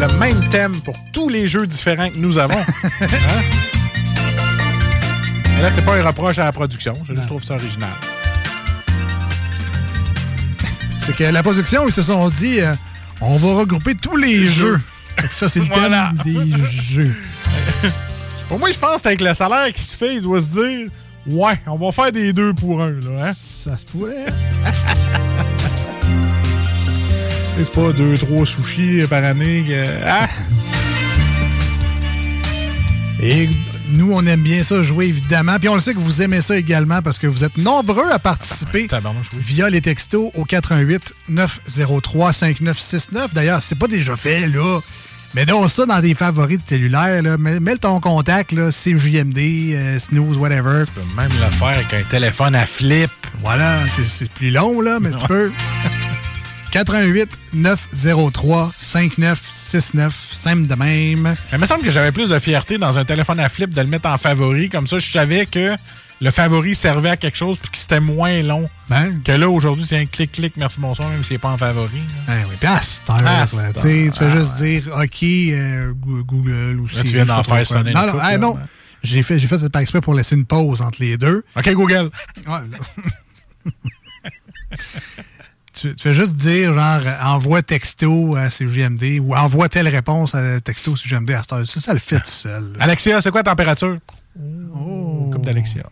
Le même thème pour tous les jeux différents que nous avons. Hein? Là, c'est pas un reproche à la production. Je trouve ça original. C'est que la production, ils se sont dit, euh, on va regrouper tous les jeux. Ça, c'est le Voilà. thème des jeux. Pour moi, je pense qu'avec le salaire qui se fait, il doit se dire Ouais, on va faire des deux pour un, là, hein? Ça se pourrait. C'est pas deux, trois sushis par année. que- hein? Et nous, on aime bien ça jouer, évidemment. Puis on le sait que vous aimez ça également parce que vous êtes nombreux à participer via les textos au 88 903 5969. D'ailleurs, c'est pas déjà fait, là. Mais donc ça dans des favoris de cellulaire, là. Mets, ton contact, là, CJMD, euh, Snooze, whatever. Tu peux même le faire avec un téléphone à flip. Voilà, c'est- c'est plus long, là, mais tu peux. 88 903 5969, simple de même. Mais il me semble que j'avais plus de fierté dans un téléphone à flip de le mettre en favori. Comme ça, je savais que le favori servait à quelque chose puis que c'était moins long. Que là, aujourd'hui, c'est un clic-clic, merci, bonsoir, même si c'est pas en favori. Ben oui, puis à cette heure, tu fais juste dire OK, euh, Goo- Google ou Là, tu viens d'en faire sonner Non, non. J'ai fait, fait ça par exprès pour laisser une pause entre les deux. OK, Google. Ouais. tu, tu fais juste dire, genre, euh, envoie texto à CGMD ou envoie telle réponse à texto CGMD à cette heure. Ça, ça le fait tout seul. là. Alexia, c'est quoi la température? Oh. Comme d'Alexia.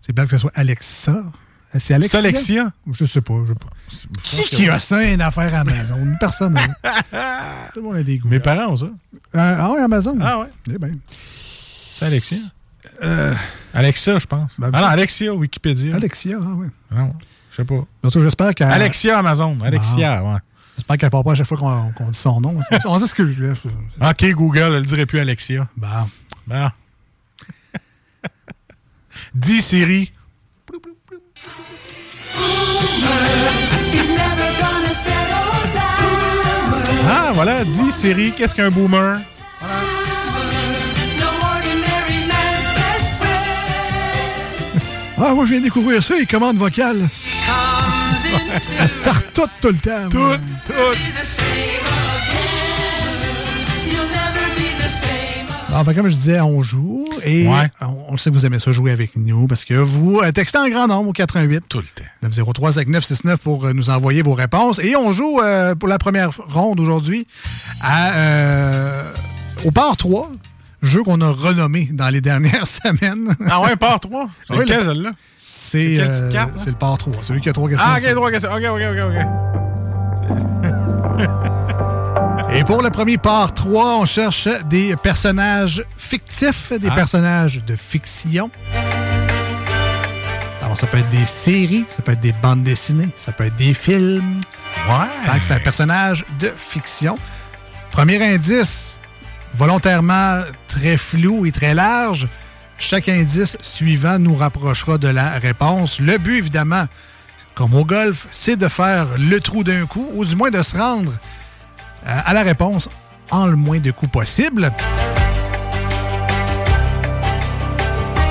C'est bien que ce soit Alexa. Euh, C'est Alexia? C'est Alexia? Je sais pas. Je sais pas. Qui, qui a ça, une affaire à Amazon? Personne. hein. Tout le monde a des goûts. Mes parents ont ça. Euh, ah oui, Amazon? Ah ouais. Eh ben. C'est Alexia? Euh, Alexa, je pense. Ben, ah non, Alexia, Wikipédia. Alexia, ah oui. Non, je sais pas. J'espère qu'elle. Alexia Amazon. Alexia, ouais. J'espère qu'elle part pas à chaque fois qu'on dit son nom. On s'excuse. là. OK, Google, elle dirait plus Alexia. Bon. Bon. Dis Siri. Ah, voilà. Dis Siri, qu'est-ce qu'un boomer? Ah, moi, je viens de découvrir ça, les commandes vocales. Elle start tout, tout le temps. Tout, moi. be the same again. You'll never be the same. Bon, fait, comme je disais, on joue et Ouais. on, on sait que vous aimez ça jouer avec nous parce que vous euh, textez en grand nombre au 88 Tout le temps. 903 5969 pour euh, nous envoyer vos réponses. Et on joue euh, pour la première ronde aujourd'hui à, au Port 3, jeu qu'on a renommé dans les dernières semaines. Ah ouais, part 3. C'est Oui, lequel, le- celle-là? C'est euh, là? c'est le Port 3, celui qui a trois questions. Ah, OK, sur- trois questions. OK, OK, OK, OK. Et pour le premier part 3, on cherche des personnages fictifs, des Ah. personnages de fiction. Alors, ça peut être des séries, ça peut être des bandes dessinées, ça peut être des films. Ouais. Tant que c'est un personnage de fiction. Premier indice, volontairement très flou et très large. Chaque indice suivant nous rapprochera de la réponse. Le but, évidemment, comme au golf, c'est de faire le trou d'un coup, ou du moins de se rendre euh, à la réponse en le moins de coups possible.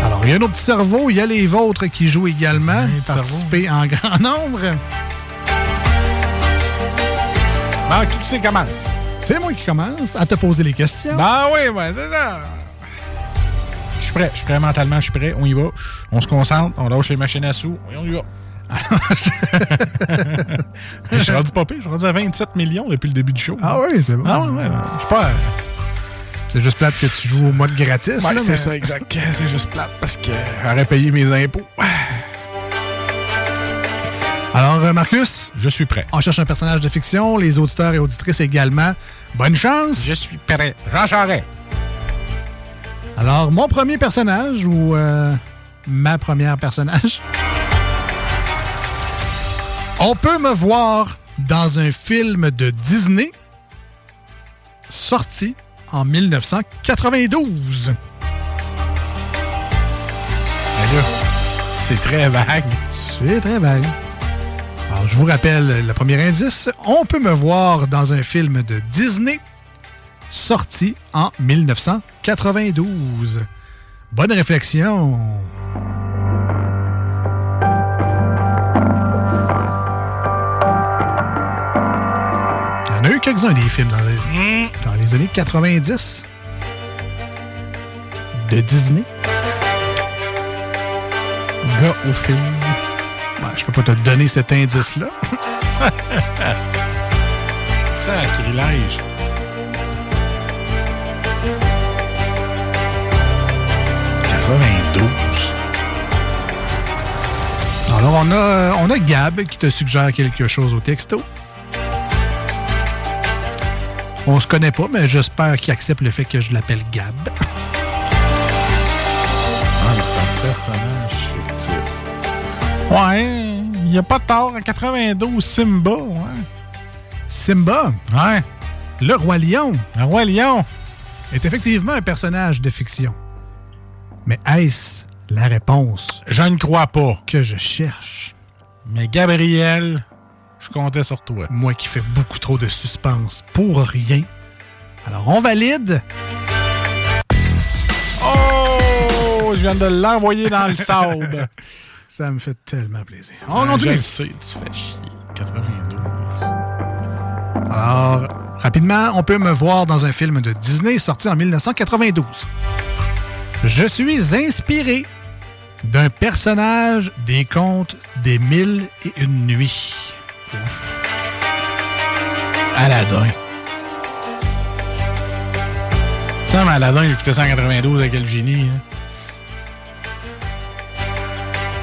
Alors, il y a nos petits cerveaux, il y a les vôtres qui jouent également. Oui, petits Participer en grand nombre. Bon, qui c'est qui commence? C'est moi qui commence à te poser les questions. Ben oui, ouais, c'est ça. Je suis prêt, je suis prêt mentalement, je suis prêt. On y va. On se concentre, on lâche les machines à sous et on y va. je suis rendu pas pire, je suis rendu à 27 millions depuis le début du show. Ah oui, c'est bon. Ah ouais, ouais, je suis pas. C'est juste plate que tu joues au mode gratis. Ouais, c'est mais- ça, exact. C'est juste plate parce que j'aurais payé mes impôts. Alors, euh, Marcus, Je suis prêt. on cherche un personnage de fiction, les auditeurs et auditrices également. Bonne chance. Je suis prêt. Jean Charest. Alors, mon premier personnage ou euh, ma première personnage? On peut me voir dans un film de Disney sorti en 1992. Ben là, c'est très vague. C'est très vague. Alors, je vous rappelle le premier indice. On peut me voir dans un film de Disney sorti en 1992. Bonne réflexion. Il y en a eu quelques-uns des films dans les, dans les années 90 de Disney. Gars au film. Ben, je peux pas te donner cet indice-là. Sacrilège. 92. Alors, on a, on a Gab qui te suggère quelque chose au texto. On se connaît pas, mais j'espère qu'il accepte le fait que je l'appelle Gab. Ah, mais c'est un personnage fictif. Ouais, il n'y a pas de tort. En 92, Simba, ouais. Simba? Ouais. Le Roi Lion. Le Roi Lion. Est effectivement un personnage de fiction. Mais est-ce la réponse? Je ne crois pas. Que je cherche? Mais Gabriel, je comptais sur toi. Moi qui fais beaucoup trop de suspense pour rien. Alors, on valide. Oh, je viens de l'envoyer dans le sable. Ça me fait tellement plaisir. On On continue. Je le sais, tu fais chier. 92. Alors, rapidement, on peut me voir dans un film de Disney sorti en 1992. Je suis inspiré d'un personnage des contes des mille et une nuits. Aladdin. Tu sais, mais Aladdin, j'ai écouté ça en 92 avec le génie. hein.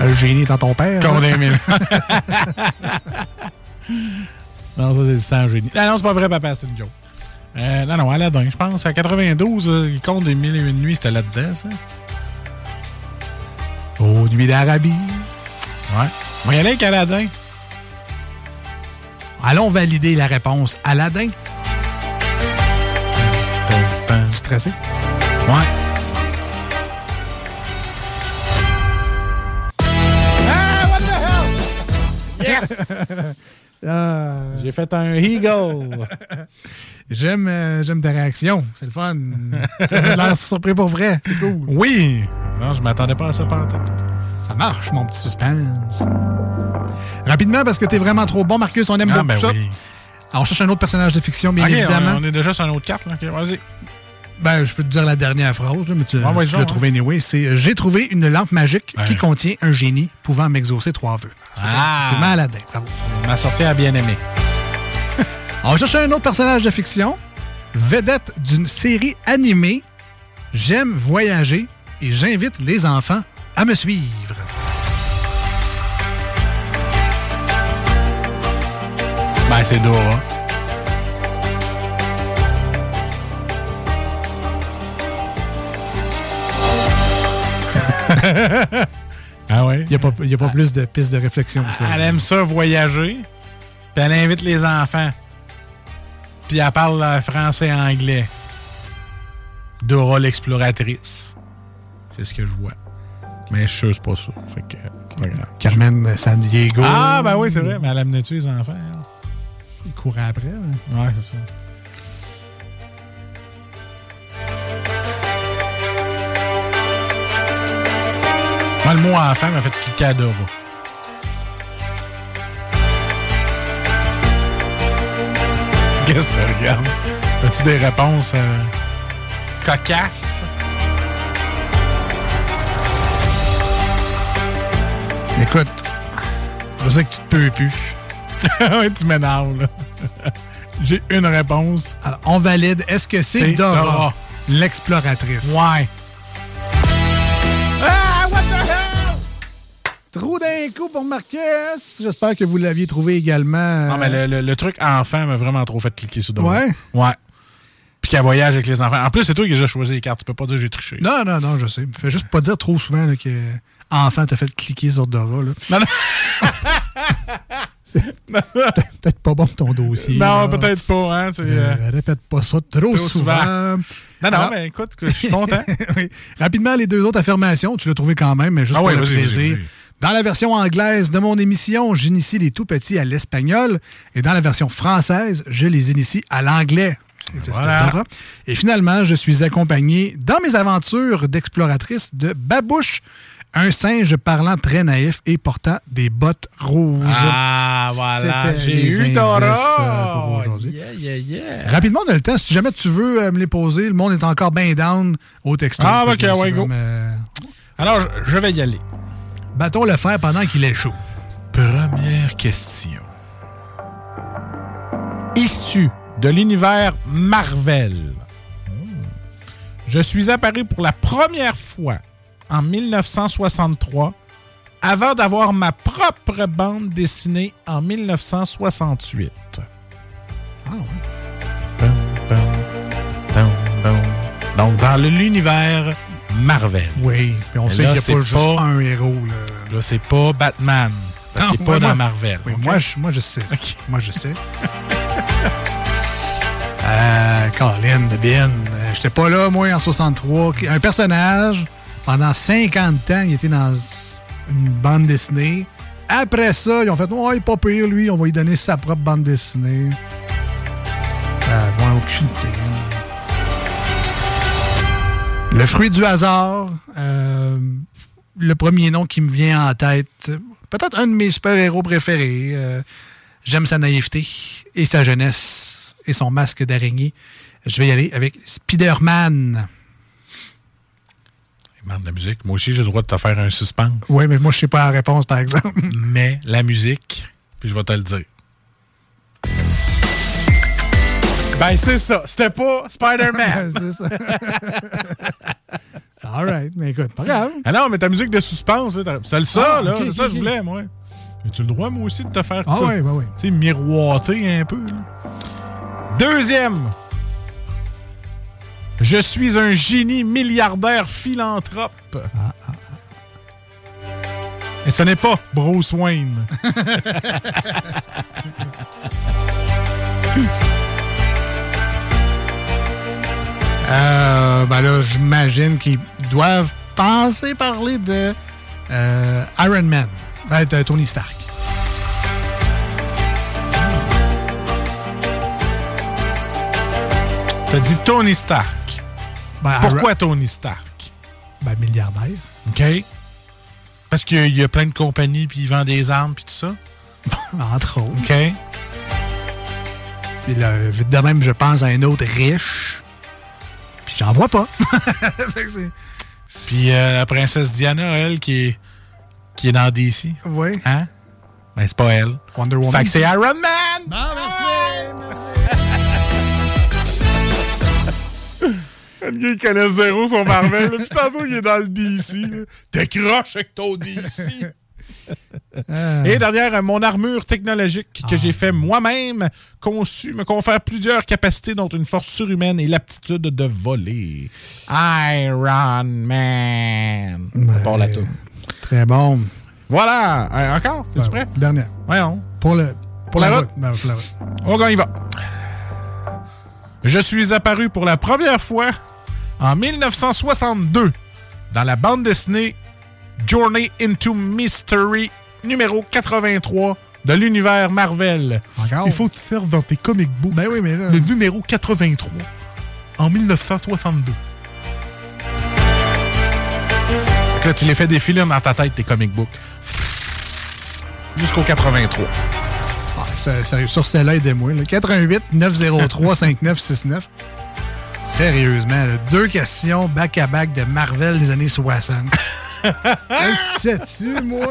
Le génie étant ton père. Conte hein? des mille. non, ça, c'est sans génie. Ah non, c'est pas vrai, papa, c'est une joke. Euh, non, non, Aladdin, je pense. En 92, euh, il compte des mille et une nuits, c'était là-dedans, ça. Aux nuits d'Arabie. Ouais. On va y aller avec Aladdin. Allons valider la réponse. Aladdin. Tu stressé? Ouais. Ah, what the hell? Yes! Ah. J'ai fait un eagle. J'aime euh, j'aime ta réaction. C'est le fun. L'air surpris pour vrai. C'est cool. Oui. Non, je m'attendais pas à ça pantoute. Ça marche, mon petit suspense. Rapidement, parce que t'es vraiment trop bon, Marcus. On aime Ah, beaucoup ben ça. oui. Alors, on cherche un autre personnage de fiction, bien évidemment. on, on est déjà sur un autre carte, là. Ok, vas-y. Ben, je peux te dire la dernière phrase, là, mais tu, Ouais, l'as trouvé anyway. C'est euh, J'ai trouvé une lampe magique qui contient un génie pouvant m'exaucer trois vœux. C'est Ah! Maladin, bravo. Ma sorcière bien aimée. On va chercher un autre personnage de fiction, vedette d'une série animée. J'aime voyager et j'invite les enfants à me suivre. Ben, c'est Dora. ah ouais? Il n'y a pas, il y a pas plus de pistes de réflexion que ça. Elle aime ça voyager, puis elle invite les enfants. Puis elle parle euh, français et anglais. Dora l'exploratrice. C'est ce que je vois. Mais je suis sûr c'est pas ça. Fait que, c'est pas grave. Carmen San Diego. Ah, ben oui, c'est vrai. Mais elle amenait-tu les enfants? elle? Il courait après. hein? Ouais, c'est ça. Le mot enfant m'a fait cliquer à Dora. Qu'est-ce que tu regardes? As-tu des réponses euh, cocasses? Écoute, je sais que tu te peux plus. tu m'énerves, là. J'ai une réponse. Alors, on valide. Est-ce que c'est C'est Dora, Dora. l'exploratrice? Ouais. Trou d'un coup pour Marcus. J'espère que vous l'aviez trouvé également. Non, mais le, le- le truc enfant m'a vraiment trop fait cliquer sur Dora. Ouais? Ouais. Puis qu'elle voyage avec les enfants. En plus, c'est toi qui as déjà choisi les cartes. Tu peux pas dire que j'ai triché. Non, non, non, je sais. Fais juste pas dire trop souvent là, que enfant t'a fait cliquer sur Dora. Là. Non, non. Peut-être peut-être pas bon ton dossier. Non, peut-être pas. Hein, euh, Euh, répète pas ça trop, trop souvent. souvent. Non, non, Alors- mais écoute, je suis content. Oui. Rapidement, les deux autres affirmations, tu l'as trouvé quand même, mais juste Ah pour ouais, le plaisir. Dans la version anglaise de mon émission, j'initie les tout petits à l'espagnol. Et dans la version française, je les initie à l'anglais. Et Voilà. Finalement, je suis accompagné dans mes aventures d'exploratrice de Babouche, un singe parlant très naïf et portant des bottes rouges. Ah, voilà. J'ai eu Dora. euh. Yeah, yeah, yeah. Rapidement, on a le temps. Si jamais tu veux euh, me les poser, le monde est encore bien down au texto. Ah, ok, ouais, go. euh, Alors, je, je vais y aller. Battons le fer pendant qu'il est chaud. Première question. Issu de l'univers Marvel, hmm, je suis apparu pour la première fois en 1963 avant d'avoir ma propre bande dessinée en 1968. Ah ouais. Donc, dans l'univers Marvel. Oui, puis on Mais sait qu'il n'y a pas juste un héros. Là. Là, c'est pas Batman. Parce qu'il n'est pas moi- dans Marvel. Oui, moi, je, moi, je sais. Moi, je sais. euh, Colin de Bien. Euh, J'étais pas là, moi, en 63. Un personnage, pendant 50 ans, il était dans une bande dessinée. Après ça, ils ont fait Oh, il est pas pire, lui, on va lui donner sa propre bande dessinée. Euh, bon, aucune idée. Le fruit du hasard, euh, le premier nom qui me vient en tête, peut-être un de mes super-héros préférés. euh, J'aime sa naïveté et sa jeunesse et son masque d'araignée. Je vais y aller avec Spider-Man. De la musique. Moi aussi, j'ai le droit de te faire un suspense. Oui, mais moi, je sais pas la réponse, par exemple. Mais la musique, puis je vais te le dire. Ben, c'est ça. C'était pas Spider-Man. c'est ça. All right, mais écoute, pas grave. Ah non, mais ta musique de suspense, c'est le ça, Ah, là. c'est ça que je voulais, moi. As-tu le droit, moi aussi, de te faire Ah ouais, ouais, ouais. Tu sais, miroiter un peu, là. Deuxième. Je suis un génie milliardaire philanthrope. Ah, Et ce n'est pas Bruce Wayne. Euh, ben là, j'imagine qu'ils doivent penser parler de euh, Iron Man. Ben, de Tony Stark. T'as dit Tony Stark. Ben, Pourquoi Tony Stark? Ben, milliardaire. OK. Parce qu'il y a plein de compagnies, puis il vend des armes, puis tout ça? Entre autres. OK. Puis là, de même, je pense à un autre riche. J'en vois pas. Puis euh, la princesse Diana, elle, qui est, qui est dans DC. Oui. Hein? Ben, c'est pas elle. Wonder Woman. Fait que c'est Iron Man! Le gars, il connaît zéro son Marvel. Puis tantôt, il est dans le DC. T'es croche avec ton DC. Ah. Et derrière, euh, mon armure technologique que j'ai fait moi-même, conçue, me confère plusieurs capacités, dont une force surhumaine et l'aptitude de voler. Iron Man. La tour. Très bon. Voilà. Euh, encore? Es-tu Ben, prêt? Dernière. Voyons. Pour, le, Pour la route? Ben, pour la route. On y va. Je suis apparu pour la première fois en 1962 dans la bande dessinée Journey into Mystery numéro 83 de l'univers Marvel. Encore? Il faut te faire dans tes comic books Ben oui, mais là. le numéro 83 en 1962. Fait que là, tu les fais défiler dans ta tête, tes comic books. Jusqu'au 83. Ah, ça, ça sur celle-là, aidez-moi. là. 88 903 5969. Sérieusement, là, deux questions back-à-back de Marvel des années 60. Sais-tu, moi?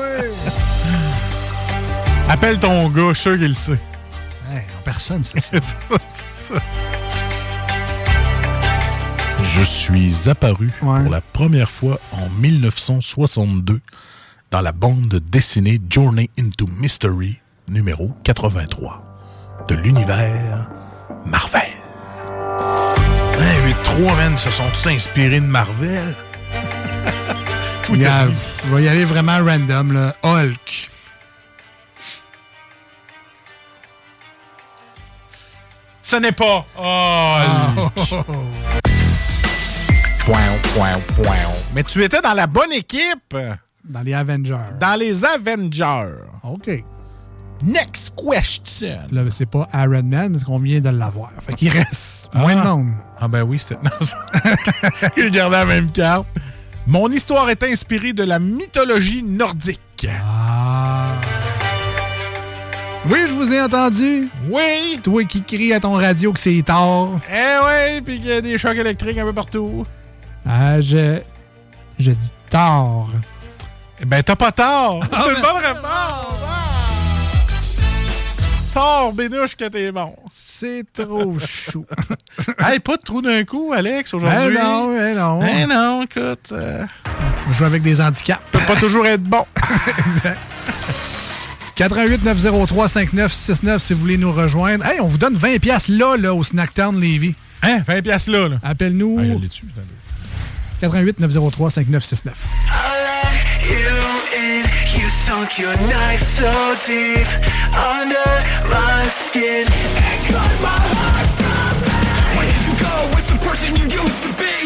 Appelle ton gars, je suis sûr qu'il le sait. Hey, personne sait ça. Je suis apparu Ouais. pour la première fois en 1962 dans la bande dessinée Journey into Mystery numéro 83 de l'univers Marvel. Hey, 8-3, man, se sont tous inspirés de Marvel? Tout Regarde, je vais y aller vraiment random. Là. Hulk. Ce n'est pas Hulk. Point, point, point. Mais tu étais dans la bonne équipe. Dans les Avengers. Dans les Avengers. OK. Next question. Là, c'est pas Iron Man, parce qu'on vient de l'avoir. Fait qu'il reste moins de monde. Ah ben oui, c'était... Il gardait la même carte. Mon histoire est inspirée de la mythologie nordique. Ah. Oui, je vous ai entendu. Oui. Toi qui cries à ton radio que c'est tard. Eh ouais, puis qu'il y a des chocs électriques un peu partout. Ah, je. Je dis tard. Eh ben, t'as pas tort. C'est une bonne réponse. Ah! Tort, bénouche, que t'es bon. C'est trop chou. hey, pas de trou d'un coup, Alex, aujourd'hui. Ben non, ben non. Ben non, écoute. euh, On joue avec des handicaps. peut pas toujours être bon. exact. 88 903 5969 si vous voulez nous rejoindre. Hey, on vous donne 20 pièces là, là, au Snacktown Lévis. Hein? 20 pièces là, là. Appelle-nous. Ah, je l'ai dessus, 88 903 5969. You in, you sunk your knife so deep under my skin and cut my heart from me. Where did you go? Where's the person you used to be?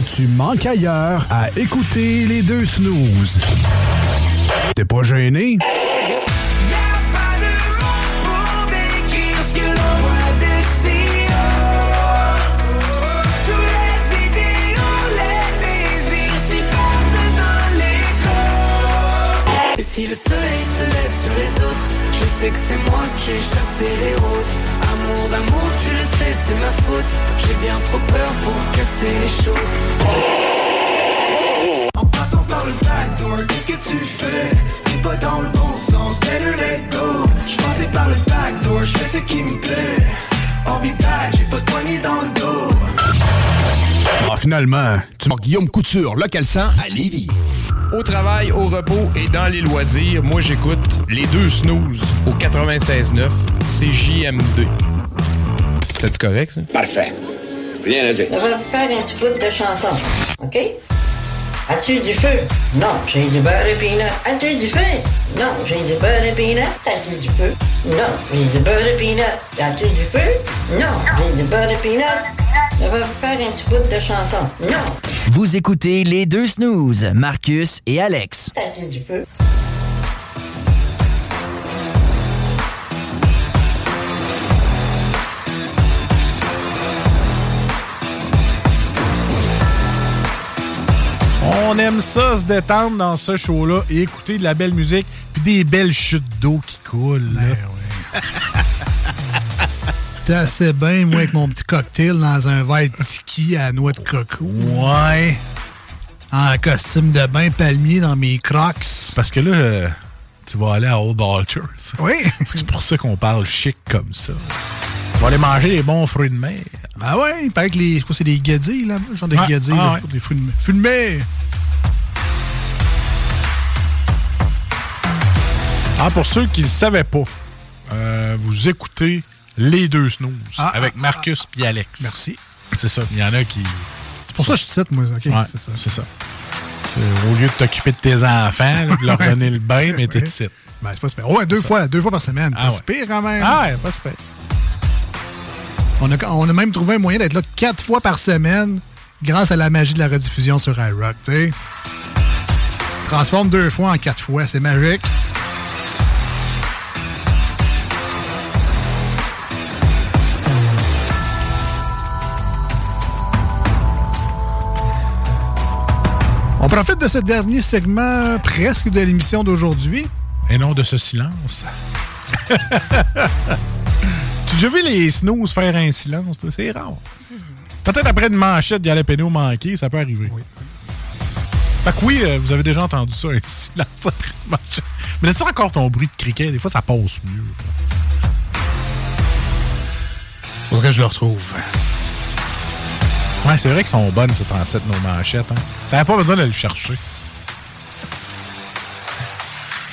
Tu manques ailleurs à écouter les deux snooze. T'es pas gêné? Et si le soleil se lève sur les autres Je sais que c'est moi qui ai chassé les roses Amour d'amour, tu le sais, c'est ma faute. J'ai bien trop peur pour casser les choses. En passant par le backdoor, qu'est-ce que tu fais? T'es pas dans le bon sens, better let go. Je passais par le backdoor, je fais ce qui me plaît. Back, j'ai pas de poignée dans le dos. Ah, finalement, tu manques Guillaume Couture, local 100 à Lévis. Au travail, au repos et dans les loisirs, moi j'écoute les deux snooze au 96.9 CJMD. C'est correct ça? Parfait. Rien à dire. On va faire un petit bout de chanson, OK? As-tu du feu? Non, j'ai du beurre et peanut. As-tu du feu? Non, j'ai du beurre et peanut. As-tu du feu? Non, j'ai du beurre et peanut. As-tu du feu? Non, j'ai du beurre et peanut. On va faire un petit bout de chanson. Non, Vous écoutez les deux snooze, Marcus et Alex. as-tu du feu? On aime ça, se détendre dans ce show-là et écouter de la belle musique puis des belles chutes d'eau qui coulent. là. T'es assez bien, moi, avec mon petit cocktail dans un verre de tiki à noix de coco. Ouais. En costume de bain palmier dans mes crocs. Parce que là, euh, tu vas aller à Old Altars. Oui. C'est pour ça qu'on parle chic comme ça. Tu vas aller manger les bons fruits de mer. Ben ouais, il paraît que les. C'est des guédilles, là? Genre de Ouais, guédilles, ah ouais. pour des fruits de mer. Fruits de mer! Ah, pour ceux qui ne le savaient pas, euh, vous écoutez Les Deux Snooze Ah, avec ah, Marcus puis Alex. Merci. C'est ça. Il y en a qui. C'est pour ça que je suis titre, moi. OK, Ouais, c'est ça. c'est ça. Au lieu de t'occuper de tes enfants, là, de leur donner le bain, mais t'es ici. Ben, c'est pas super. Ouais, deux fois, deux fois par semaine. Ah pas ouais. pire, quand même. Ah ouais, pas super. On a, on a même trouvé un moyen d'être là quatre fois par semaine grâce à la magie de la rediffusion sur iRock, tu sais. Transforme deux fois en quatre fois, c'est magique. On profite de ce dernier segment presque de l'émission d'aujourd'hui. Et non de ce silence. tu as déjà vu les snooze faire un silence? C'est rare. Peut-être après une manchette de jalapeno manqué, ça peut arriver. Fait que oui, euh, vous avez déjà entendu ça, un silence après une manchette. Mais as-tu encore ton bruit de criquet? Des fois, ça passe mieux. Faudrait que je le retrouve. Ouais, c'est vrai qu'ils sont bonnes, ces transettes, nos manchettes. Hein? T'avais pas besoin de le chercher.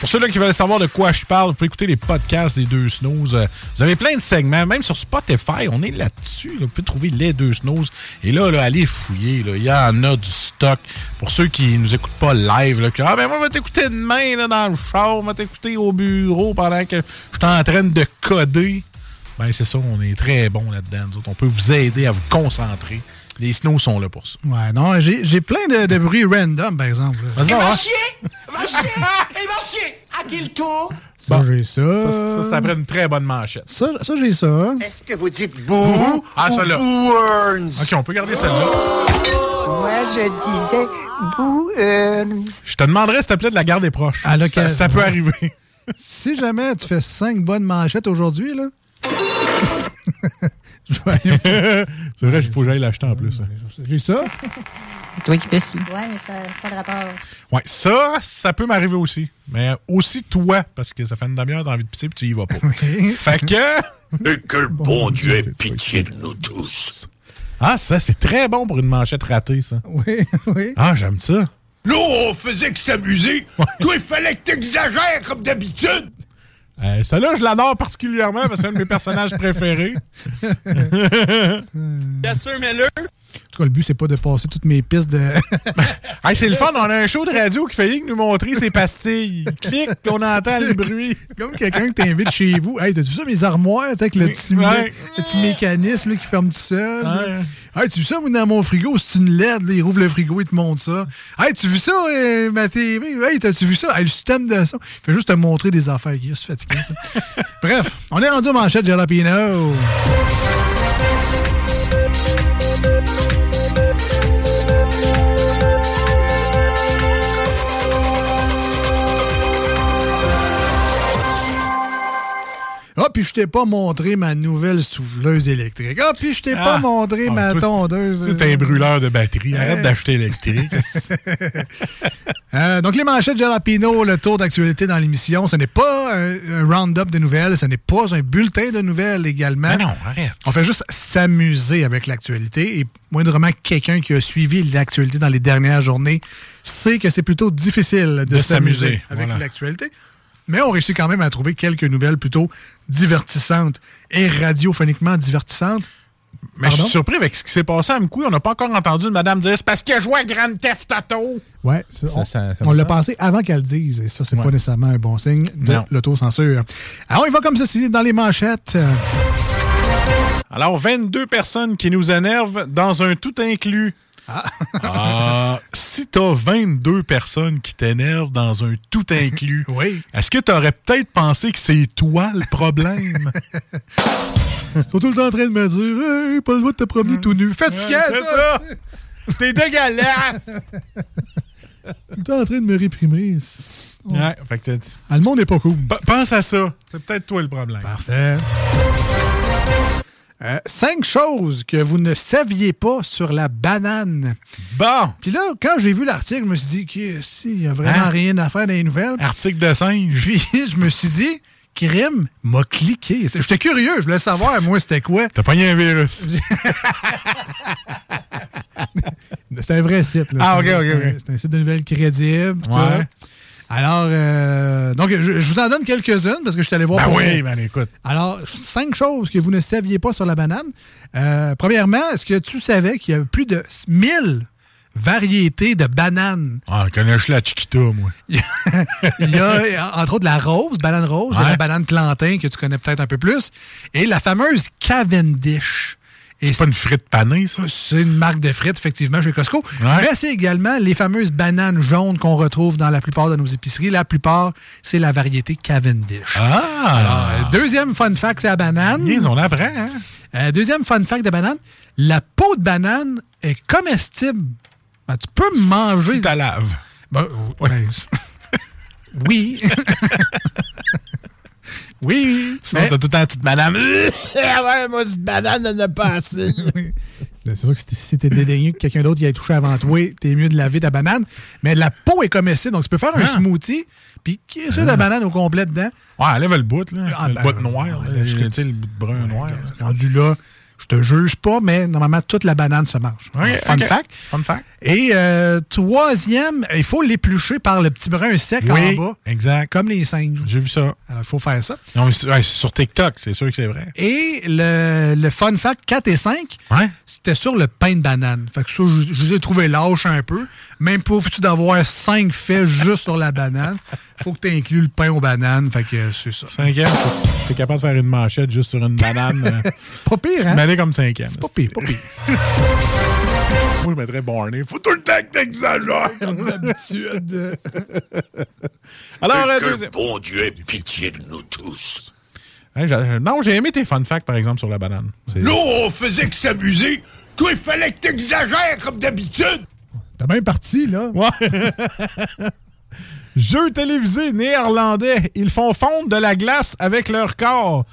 Pour ceux-là qui veulent savoir de quoi je parle, vous pouvez écouter les podcasts des deux snooze. Euh, Vous avez plein de segments, même sur Spotify, on est là-dessus. là. Vous pouvez trouver les deux snooze. Et là, allez fouiller. Il y en a du stock. Pour ceux qui nous écoutent pas live, que, ah ben moi, je vais t'écouter demain là, dans le char, je vais t'écouter au bureau pendant que je suis en train de coder. Ben c'est ça, on est très bon là-dedans. On peut vous aider à vous concentrer. Les snows sont là pour ça. Ouais, non, j'ai j'ai plein de, de bruits random, par exemple. Vas-y, va. chier! Va chier! Il va chier! À quel tour? Ça, Bon. j'ai ça. Ça, ça, c'est après une très bonne manchette. Ça, ça, j'ai ça. Est-ce que vous dites bouh? Ah, celle-là. ou Burns? OK, on peut garder celle-là. Moi, je disais Burns. Je te demanderais, s'il te plaît, de la garder proche. À ça, ça peut arriver. Si jamais tu fais cinq bonnes manchettes aujourd'hui, là. c'est vrai, il faut que j'aille l'acheter en plus. hein. J'ai ça. Toi qui pisses. Ouais, mais ça n'a pas de rapport. Ouais, ça, ça peut m'arriver aussi. Mais aussi toi, parce que ça fait une demi-heure d'envie de pisser puis tu y vas pas. Fait que... Et que le bon Dieu ait pitié de nous tous. Ah, ça, c'est très bon pour une manchette ratée, ça. Oui, oui. Ah, j'aime ça. Nous, on faisait que s'amuser. Toi, il fallait que t'exagères comme d'habitude. Euh, Celle-là, je l'adore particulièrement parce que c'est un de mes personnages préférés. Bien sûr, mais là. En tout cas, le but, c'est pas de passer toutes mes pistes de. Hey, c'est le fun, on a un show de radio qui fait que nous montrer ses pastilles. Il clique, puis on entend le bruit. Comme quelqu'un qui t'invite chez vous. Hey, t'as-tu vu ça, mes armoires, avec le petit, Ouais. le petit mécanisme là, qui ferme tout seul? Ouais. Hey, tu vu ça, moi, dans mon frigo? C'est une LED, là, il rouvre le frigo, il te montre ça. Hey, tu vu ça, euh, ma TV? Hey, t'as-tu vu ça? Hey, le système de son. Il fait juste te montrer des affaires. Il est fatigué, ça. Bref, on est rendu aux manchettes Jalapino. Ah, puis je t'ai pas montré ma nouvelle souffleuse électrique. Ah, puis je t'ai pas Ah. montré Ah, ma toi, tondeuse. Tu es un brûleur de batterie. Arrête Euh. d'acheter électrique. Euh, donc, les manchettes Jalapino, le tour d'actualité dans l'émission, ce n'est pas un, un round-up de nouvelles, ce n'est pas un bulletin de nouvelles également. Mais non, arrête. On fait juste s'amuser avec l'actualité et moindrement quelqu'un qui a suivi l'actualité dans les dernières journées sait que c'est plutôt difficile de, De s'amuser avec voilà. Mais on réussit quand même à trouver quelques nouvelles plutôt divertissantes et radiophoniquement divertissantes. Mais je suis surpris avec ce qui s'est passé à Mkoui. On n'a pas encore entendu une madame dire c'est parce qu'elle jouait à Grand Theft Auto. Ouais, ça, Ça, on, ça- l'a pensé avant qu'elle le dise, et ça, c'est pas Ouais. nécessairement un bon signe de l'autocensure. Alors, il va comme ceci dans les manchettes. Alors, 22 personnes qui nous énervent dans un tout inclus. Ah, si t'as 22 personnes qui t'énervent dans un tout inclus, oui. est-ce que t'aurais peut-être pensé que c'est toi le problème? Ils sont tout le temps en train de me dire Hey, pas le droit de te promener tout nu. Fatigué, C'est ça! ça! T'es dégueulasse! Tout le temps en train de me réprimer. Ouais, fait que t'as- Ah, le monde n'est pas cool. P- pense à ça. C'est peut-être toi le problème. Parfait. Euh, cinq choses que vous ne saviez pas sur la banane. Bon. Puis là, quand j'ai vu l'article, je me suis dit, qu'il il n'y a vraiment Hein? rien à faire dans les nouvelles. Article de singe. Puis je me suis dit, crime m'a cliqué. J'étais curieux, je voulais savoir, moi, c'était quoi. T'as pogné un virus. C'est un vrai site. là. Ah, ok, ok, c'est un- ok. C'est un site de nouvelles crédible. Ouais. Alors, euh, donc, je, je vous en donne quelques-unes parce que je suis allé voir. Ben pour- oui, ben écoute. Alors, cinq choses que vous ne saviez pas sur la banane. Euh, premièrement, est-ce que tu savais qu'il y a plus de 1000 variétés de bananes? Ah, connais-je la Chiquita, moi? Il y a, entre autres, la rose, banane rose, Ouais. la banane plantain que tu connais peut-être un peu plus, et la fameuse Cavendish. C'est pas une frite panée, ça? C'est une marque de frites, effectivement, chez Costco. Ouais. Mais c'est également les fameuses bananes jaunes qu'on retrouve dans la plupart de nos épiceries. La plupart, c'est la variété Cavendish. Ah! Alors, euh, deuxième fun fact, c'est la banane. Yes, on apprend, hein? Euh, deuxième fun fact de banane, la peau de banane est comestible. Ben, tu peux manger. Si t'as lave. Ben, ben, oui. oui. Sinon, mais- t'as tout le temps une petite madame. Ah ouais, moi, petite banane, elle n'a pas assez. C'est sûr que si t'es- dédaigné que quelqu'un d'autre y ait touché avant toi, t'es mieux de laver ta banane. Mais la peau est comestible, donc tu peux faire un Ah. smoothie, puis est sûr la banane au complet dedans? Ouais, enlève le bout, là. Ah, le ben, bout noir, là. sais, le bout de brun noir. Rendu là, je te juge pas, mais normalement, toute la banane se mange. Fun fact. Fun fact. Et euh, troisième, il faut l'éplucher par le petit brun sec Oui, en bas, exact. comme les singes. J'ai vu ça. Alors, il faut faire ça. Non, ouais, sur TikTok, c'est sûr que c'est vrai. Et le, le fun fact 4 et 5, Ouais. c'était sur le pain de banane. Fait que ça, je, je les ai trouvé lâches un peu. Même pas foutu d'avoir 5 faits juste sur la banane. Faut que tu inclues le pain aux bananes. Fait que c'est ça. Cinquième, t'es capable de faire une manchette juste sur une banane. euh, Pas pire, hein? M'aller comme cinquième. Pas pire, pas pire. Moi, je mettrais Barney. Faut tout le temps que t'exagères. D'habitude. Alors, euh, Que bon Dieu ait pitié de nous tous. Hein, j'ai- non, j'ai aimé tes fun facts, par exemple, sur la banane. C'est- Nous, on faisait que s'amuser. Toi, il fallait que t'exagères comme d'habitude. T'es bien parti, là. Ouais. Jeux télévisés néerlandais, ils font fondre de la glace avec leur corps.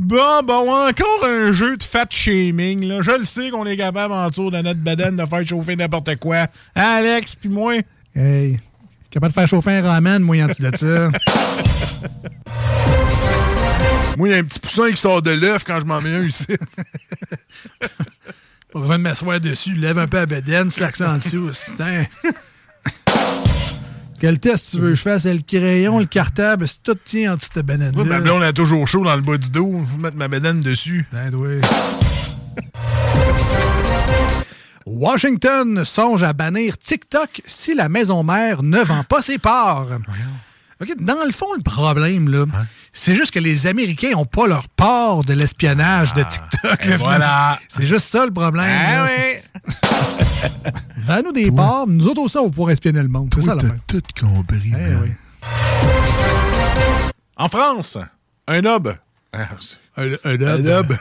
Bon, bon, encore un jeu de fat shaming. Là. Je le sais qu'on est capable en tour de notre bedaine de faire chauffer n'importe quoi. Hein, Alex, puis moi. Hey, capable de faire chauffer un ramen, moi, en dessous de ça. Moi, il y a un petit poussin qui sort de l'œuf quand je m'en mets un ici. Pas besoin de m'asseoir dessus. Lève un peu à bedaine, slack ça en dessous. Quel test tu veux que je fasse? C'est le crayon, le cartable, c'est tout tient en dessous de banane. Moi, ma blonde a toujours chaud dans le bas du dos. Faut mettre ma bedaine dessus. Ben, oui. Washington songe à bannir TikTok si la maison mère ne vend pas ses parts. OK, dans le fond, le problème, là, c'est juste que les Américains n'ont pas leur part de l'espionnage de TikTok. et là, voilà. C'est juste ça le problème. Ah là. oui. Vends-nous des parts, nous autres aussi, on va pouvoir espionner le monde. C'est ça la tout compris. Eh oui. En France, un homme. Ah, c'est- Un, un Un homme.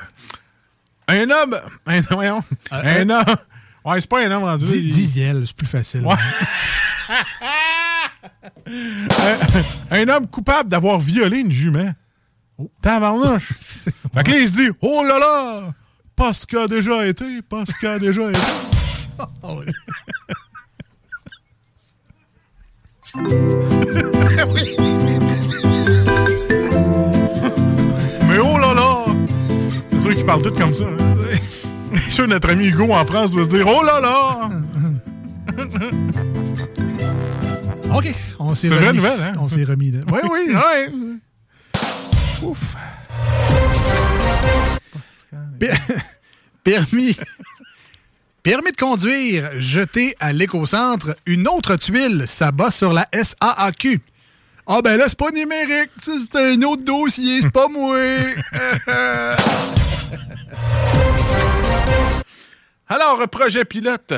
Un homme. Un, voyons. Un homme. Ouais, c'est pas un homme rendu. Dis, il- dis c'est plus facile. Ouais. un, un homme coupable d'avoir violé une jument. Oh. Tabarnouche. fait que là, il se dit Oh là là Pas ce qu'a déjà été, pas ce qu'a déjà été. Mais oh là là C'est sûr qu'ils parlent tous comme ça. Hein? Je suis sûr que notre ami Hugo en France doit se dire Oh là là OK, on s'est remis. nouvelle, hein? On s'est remis. là. Oui, oui. Ouais. Ouf. Per- Permis. Permis de conduire, jeté à l'écocentre, une autre tuile s'abat sur la SAAQ. Ah ben là, c'est pas numérique, ça, c'est un autre dossier, c'est pas moi. Alors, projet pilote.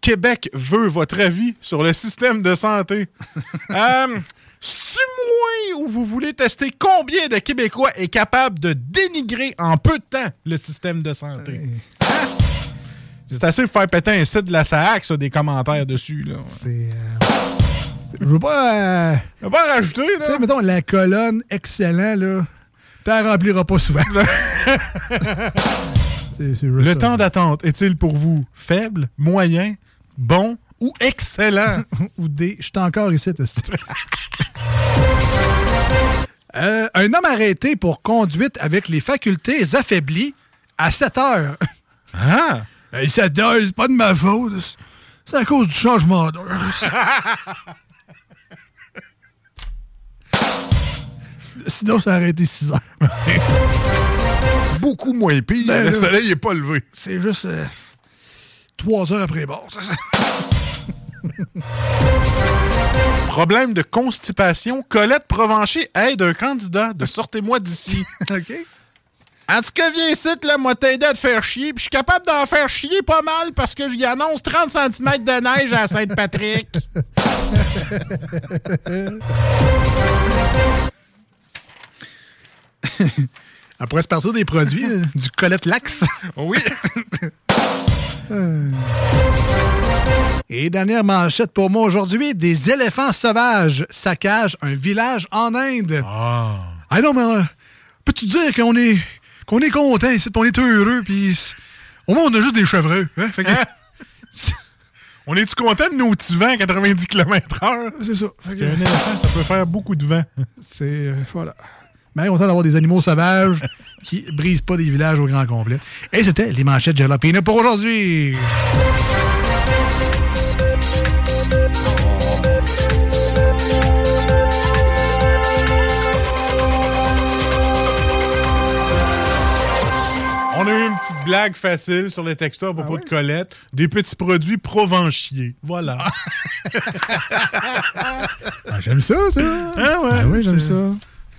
Québec veut votre avis sur le système de santé. euh, C'est moi où vous voulez tester combien de Québécois est capable de dénigrer en peu de temps le système de santé? C'est assez pour faire péter un site de la SAAC, ça, des commentaires dessus. Là. C'est. Je veux pas. euh, On va pas en rajouter, Tu sais, là. mettons, la colonne excellent, là. T'en rempliras pas souvent. C'est- Le ça. temps d'attente est-il pour vous faible, moyen, bon ou excellent? ou des. Je suis encore ici. Euh, un homme arrêté pour conduite avec les facultés affaiblies à 7 heures. Ah! Hey, 7 heures, c'est pas de ma faute. C'est à cause du changement d'heure. Sinon, ça aurait été 6 heures. Beaucoup moins pire. Ben, le là, soleil n'est pas levé. C'est juste 3 heures après bord. ça. Problème de constipation. Colette Provencher aide un candidat de sortez-moi d'ici. OK. En tout cas, viens ici, là, moi t'aider à te faire chier. Puis je suis capable d'en faire chier pas mal parce que j'y annonce 30 cm de neige à Sainte-Patrick. On pourrait se partir des produits, euh, du Colette Lax. Oui. Et dernière manchette pour moi aujourd'hui, des éléphants sauvages saccagent un village en Inde. Ah. Ah non, mais euh, peux-tu dire qu'on est qu'on est content ici, qu'on est heureux, puis au moins on a juste des chevreux. Hein? Fait que- On est-tu content de nos petits vents à 90 km/h? C'est ça. Parce qu'un éléphant, ça peut faire beaucoup de vent. C'est. euh, voilà. Mais content d'avoir des animaux sauvages qui brisent pas des villages au grand complet. Et c'était les manchettes Jalapeno pour aujourd'hui. A eu une petite blague facile sur les textos à propos de Colette. Des petits produits provenchiers. Voilà. Ah, j'aime ça, ça. Ah ouais, Ah oui, j'aime ça.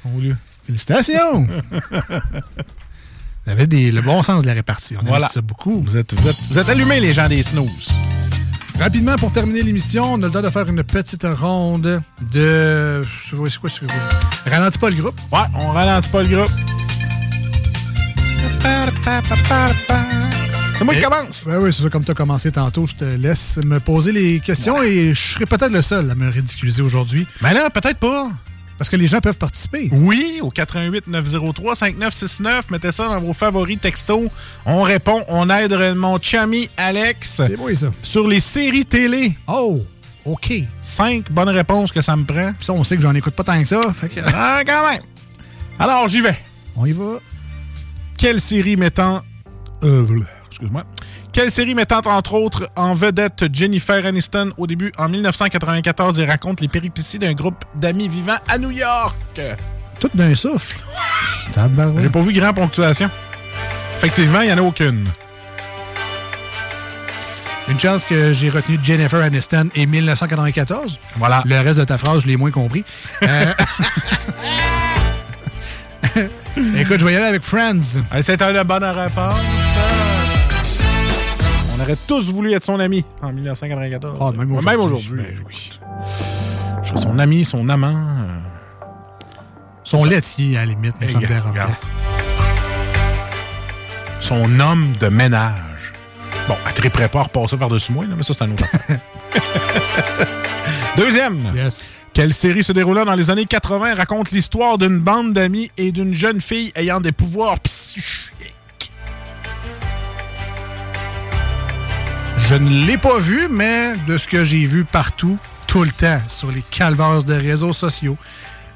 On lui- Félicitations! Vous avez des- le bon sens de la répartie. On Voilà. aime ça beaucoup. Vous êtes, vous, êtes, vous êtes allumés, les gens des snooze. Rapidement, pour terminer l'émission, on a le temps de faire une petite ronde de... C'est quoi, c'est quoi, c'est quoi? Ralentis pas le groupe. Ouais, on ralentit pas le groupe. C'est moi qui commence. Ben oui, c'est ça, comme tu as commencé tantôt, je te laisse me poser les questions et je serai peut-être le seul à me ridiculiser aujourd'hui. Mais là, peut-être pas. Parce que les gens peuvent participer. Oui, au 88 903 5969, mettez ça dans vos favoris texto. On répond, on aide mon chami Alex. C'est beau, ça. Sur les séries télé. Oh, OK. Cinq bonnes réponses que ça me prend. Puis ça, on sait que j'en écoute pas tant que ça. Fait que... Ah, quand même. Alors, j'y vais. On y va. Quelle série mettant. Euh, excuse-moi. Quelle série mettant entre autres en vedette Jennifer Aniston au début en 1994 et raconte les péripéties d'un groupe d'amis vivant à New York? Tout d'un souffle. J'ai pas vu grand ponctuation. Effectivement, il n'y en a aucune. Une chance que j'ai retenu Jennifer Aniston et 1994. Voilà. Le reste de ta phrase, je l'ai moins compris. Euh, Écoute, je vais y aller avec Friends. C'était la bonne réponse. On aurait tous voulu être son ami en 1994. Ah, même aujourd'hui. aujourd'hui. Ben oui. Son ami, son amant. euh, Son laitier, à la limite, mais Hey, ça me. Son homme de ménage. Bon, elle triperait pas à repasser par-dessus moi, là, mais ça, c'est un autre. Deuxième. Yes. Quelle série se déroulant dans les années 80 raconte l'histoire d'une bande d'amis et d'une jeune fille ayant des pouvoirs psychiques? Je ne l'ai pas vu, mais de ce que j'ai vu partout, tout le temps, sur les calvaires de réseaux sociaux,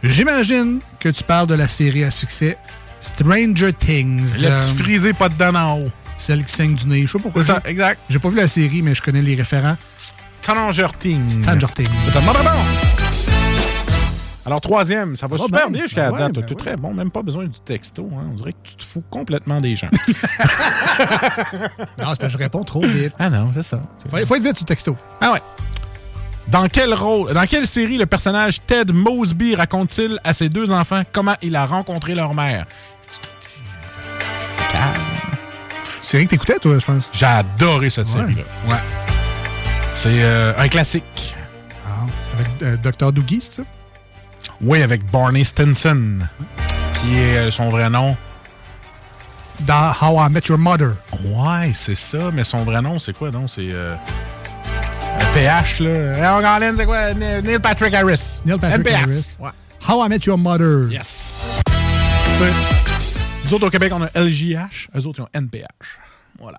j'imagine que tu parles de la série à succès Stranger Things. Le Euh, petit frisé pas de dents en haut. Celle qui saigne du nez. Je sais pas pourquoi. C'est ça, exact. J'ai pas vu la série, mais je connais les référents. Stranger Things. Stranger Things. C'est un bon. Alors, troisième, ça va super bien. bien jusqu'à Ben la date. ben ouais. très bon, même pas besoin du texto. hein. On dirait que tu te fous complètement des gens. Non, c'est que je réponds trop vite. ah non, c'est ça. Faut, faut être vite sur le texto. Ah ouais. Dans quel rôle, dans quelle série le personnage Ted Mosby raconte-t-il à ses deux enfants comment il a rencontré leur mère? Série que t'écoutais, toi, je pense? J'ai adoré cette série-là. Ouais. C'est euh, un classique. Ah, avec euh, Dr. Doogie, c'est ça? Oui, avec Barney Stinson, qui est euh, son vrai nom. Dans How I Met Your Mother. Ouais, c'est ça, mais son vrai nom, c'est quoi, non? C'est euh, PH, là. On Colin, c'est quoi? Neil Patrick Harris. Neil Patrick. Harris. Ouais. How I Met Your Mother. Yes. Nous autres, au Québec, on a LJH. Eux autres, ils ont NPH. Voilà.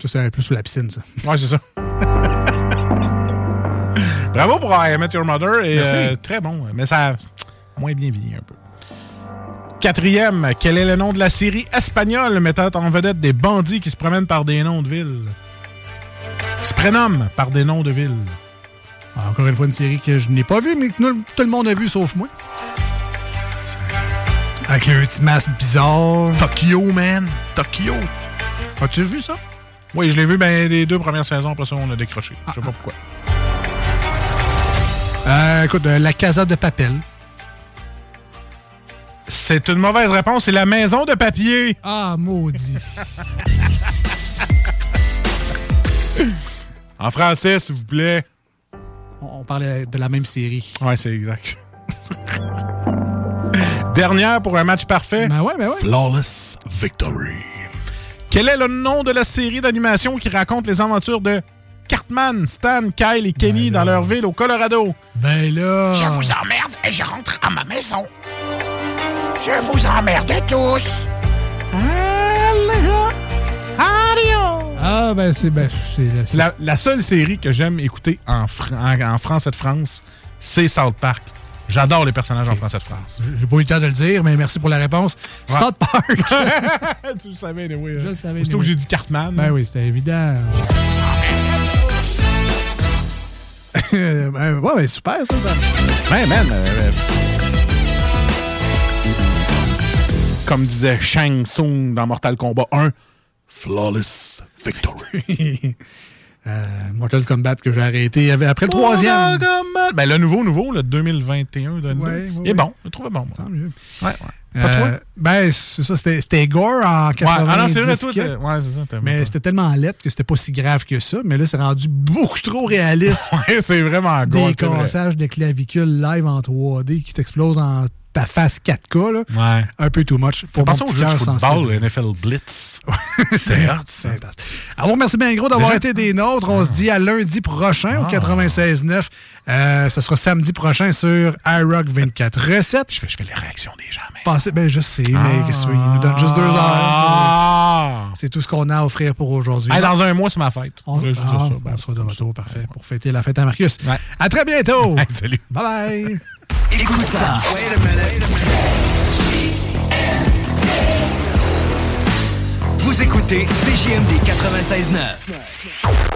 Ça, c'est plus sur la piscine, ça. Ouais, c'est ça. Bravo pour I Met Your Mother. Et, Merci. euh, très bon, mais ça a moins bien vieilli un peu. Quatrième, quel est le nom de la série espagnole mettant en vedette des bandits qui se promènent par des noms de villes? Qui se prénomment par des noms de villes. Encore une fois, une série que je n'ai pas vue, mais que tout le monde a vu sauf moi. Avec le petit masque bizarre. Tokyo, man. Tokyo. As-tu vu ça? Oui, je l'ai vu ben, les deux premières saisons, après ça, on a décroché. Je Ah, sais pas pourquoi. Euh, écoute, euh, La Casa de Papel. C'est une mauvaise réponse, c'est la maison de papier. Ah, maudit. En français, s'il vous plaît. On on parlait de la même série. Ouais, c'est exact. Dernière pour un match parfait. Ben ouais, ben ouais. Flawless Victory. Quel est le nom de la série d'animation qui raconte les aventures de Cartman, Stan, Kyle et Kenny dans leur ville au Colorado? Ben là. Je vous emmerde et je rentre à ma maison. Je vous emmerde tous. Ah, ben c'est. Ben, La, la seule série que j'aime écouter en, Fran- en, en français de France, c'est South Park. J'adore les personnages en français de France. J'ai pas eu le temps de le dire, mais merci pour la réponse. Ouais. South Park. tu le savais, oui. Je le savais. Anyway. que j'ai dit Cartman. Ben oui, c'était évident. ben, ouais, ben super ça. ça. Ben, man. euh, euh, comme disait Shang Tsung dans Mortal Kombat 1, Flawless Victory. Euh, Mortal Kombat que j'ai arrêté après le troisième. Ben, le nouveau, nouveau, le 2021. 2022. Ouais, ouais, Il est ouais. bon. Je le trouve bon. Tant mieux. Ouais, ouais. Pas Euh, toi? ben, c'est ça, c'était Gore en 90. ah non, c'est vrai, toi, ouais, c'est ça, Mais c'était tellement lettre que c'était pas si grave que ça. Mais là, c'est rendu beaucoup trop réaliste. Ouais, c'est vraiment gore. Des c'est vrai. cassages de clavicules live en 3D qui t'explosent en ta face 4K. Là. Ouais. Un peu too much. Pour Pensez mon au jeu de football, le NFL Blitz. C'était hot, ça. Alors, merci bien gros d'avoir été des nôtres. On se dit à lundi prochain au Ah. 96.9. Euh, ce sera samedi prochain sur iRock 24 recettes. Je fais, je fais les réactions des gens. Mais... Passez, ben, je sais, mais Ah. qu'est-ce que tu veux, il nous donne juste deux heures. Ah. C'est tout ce qu'on a à offrir pour aujourd'hui. Hey, dans un mois, c'est ma fête. On, Je ah, ça. on sera de retour, parfait, pour fêter la fête à Marcus. Ouais. À très bientôt. Hey, salut. Bye bye. Écoute ça. Vous écoutez CJMD 96.9.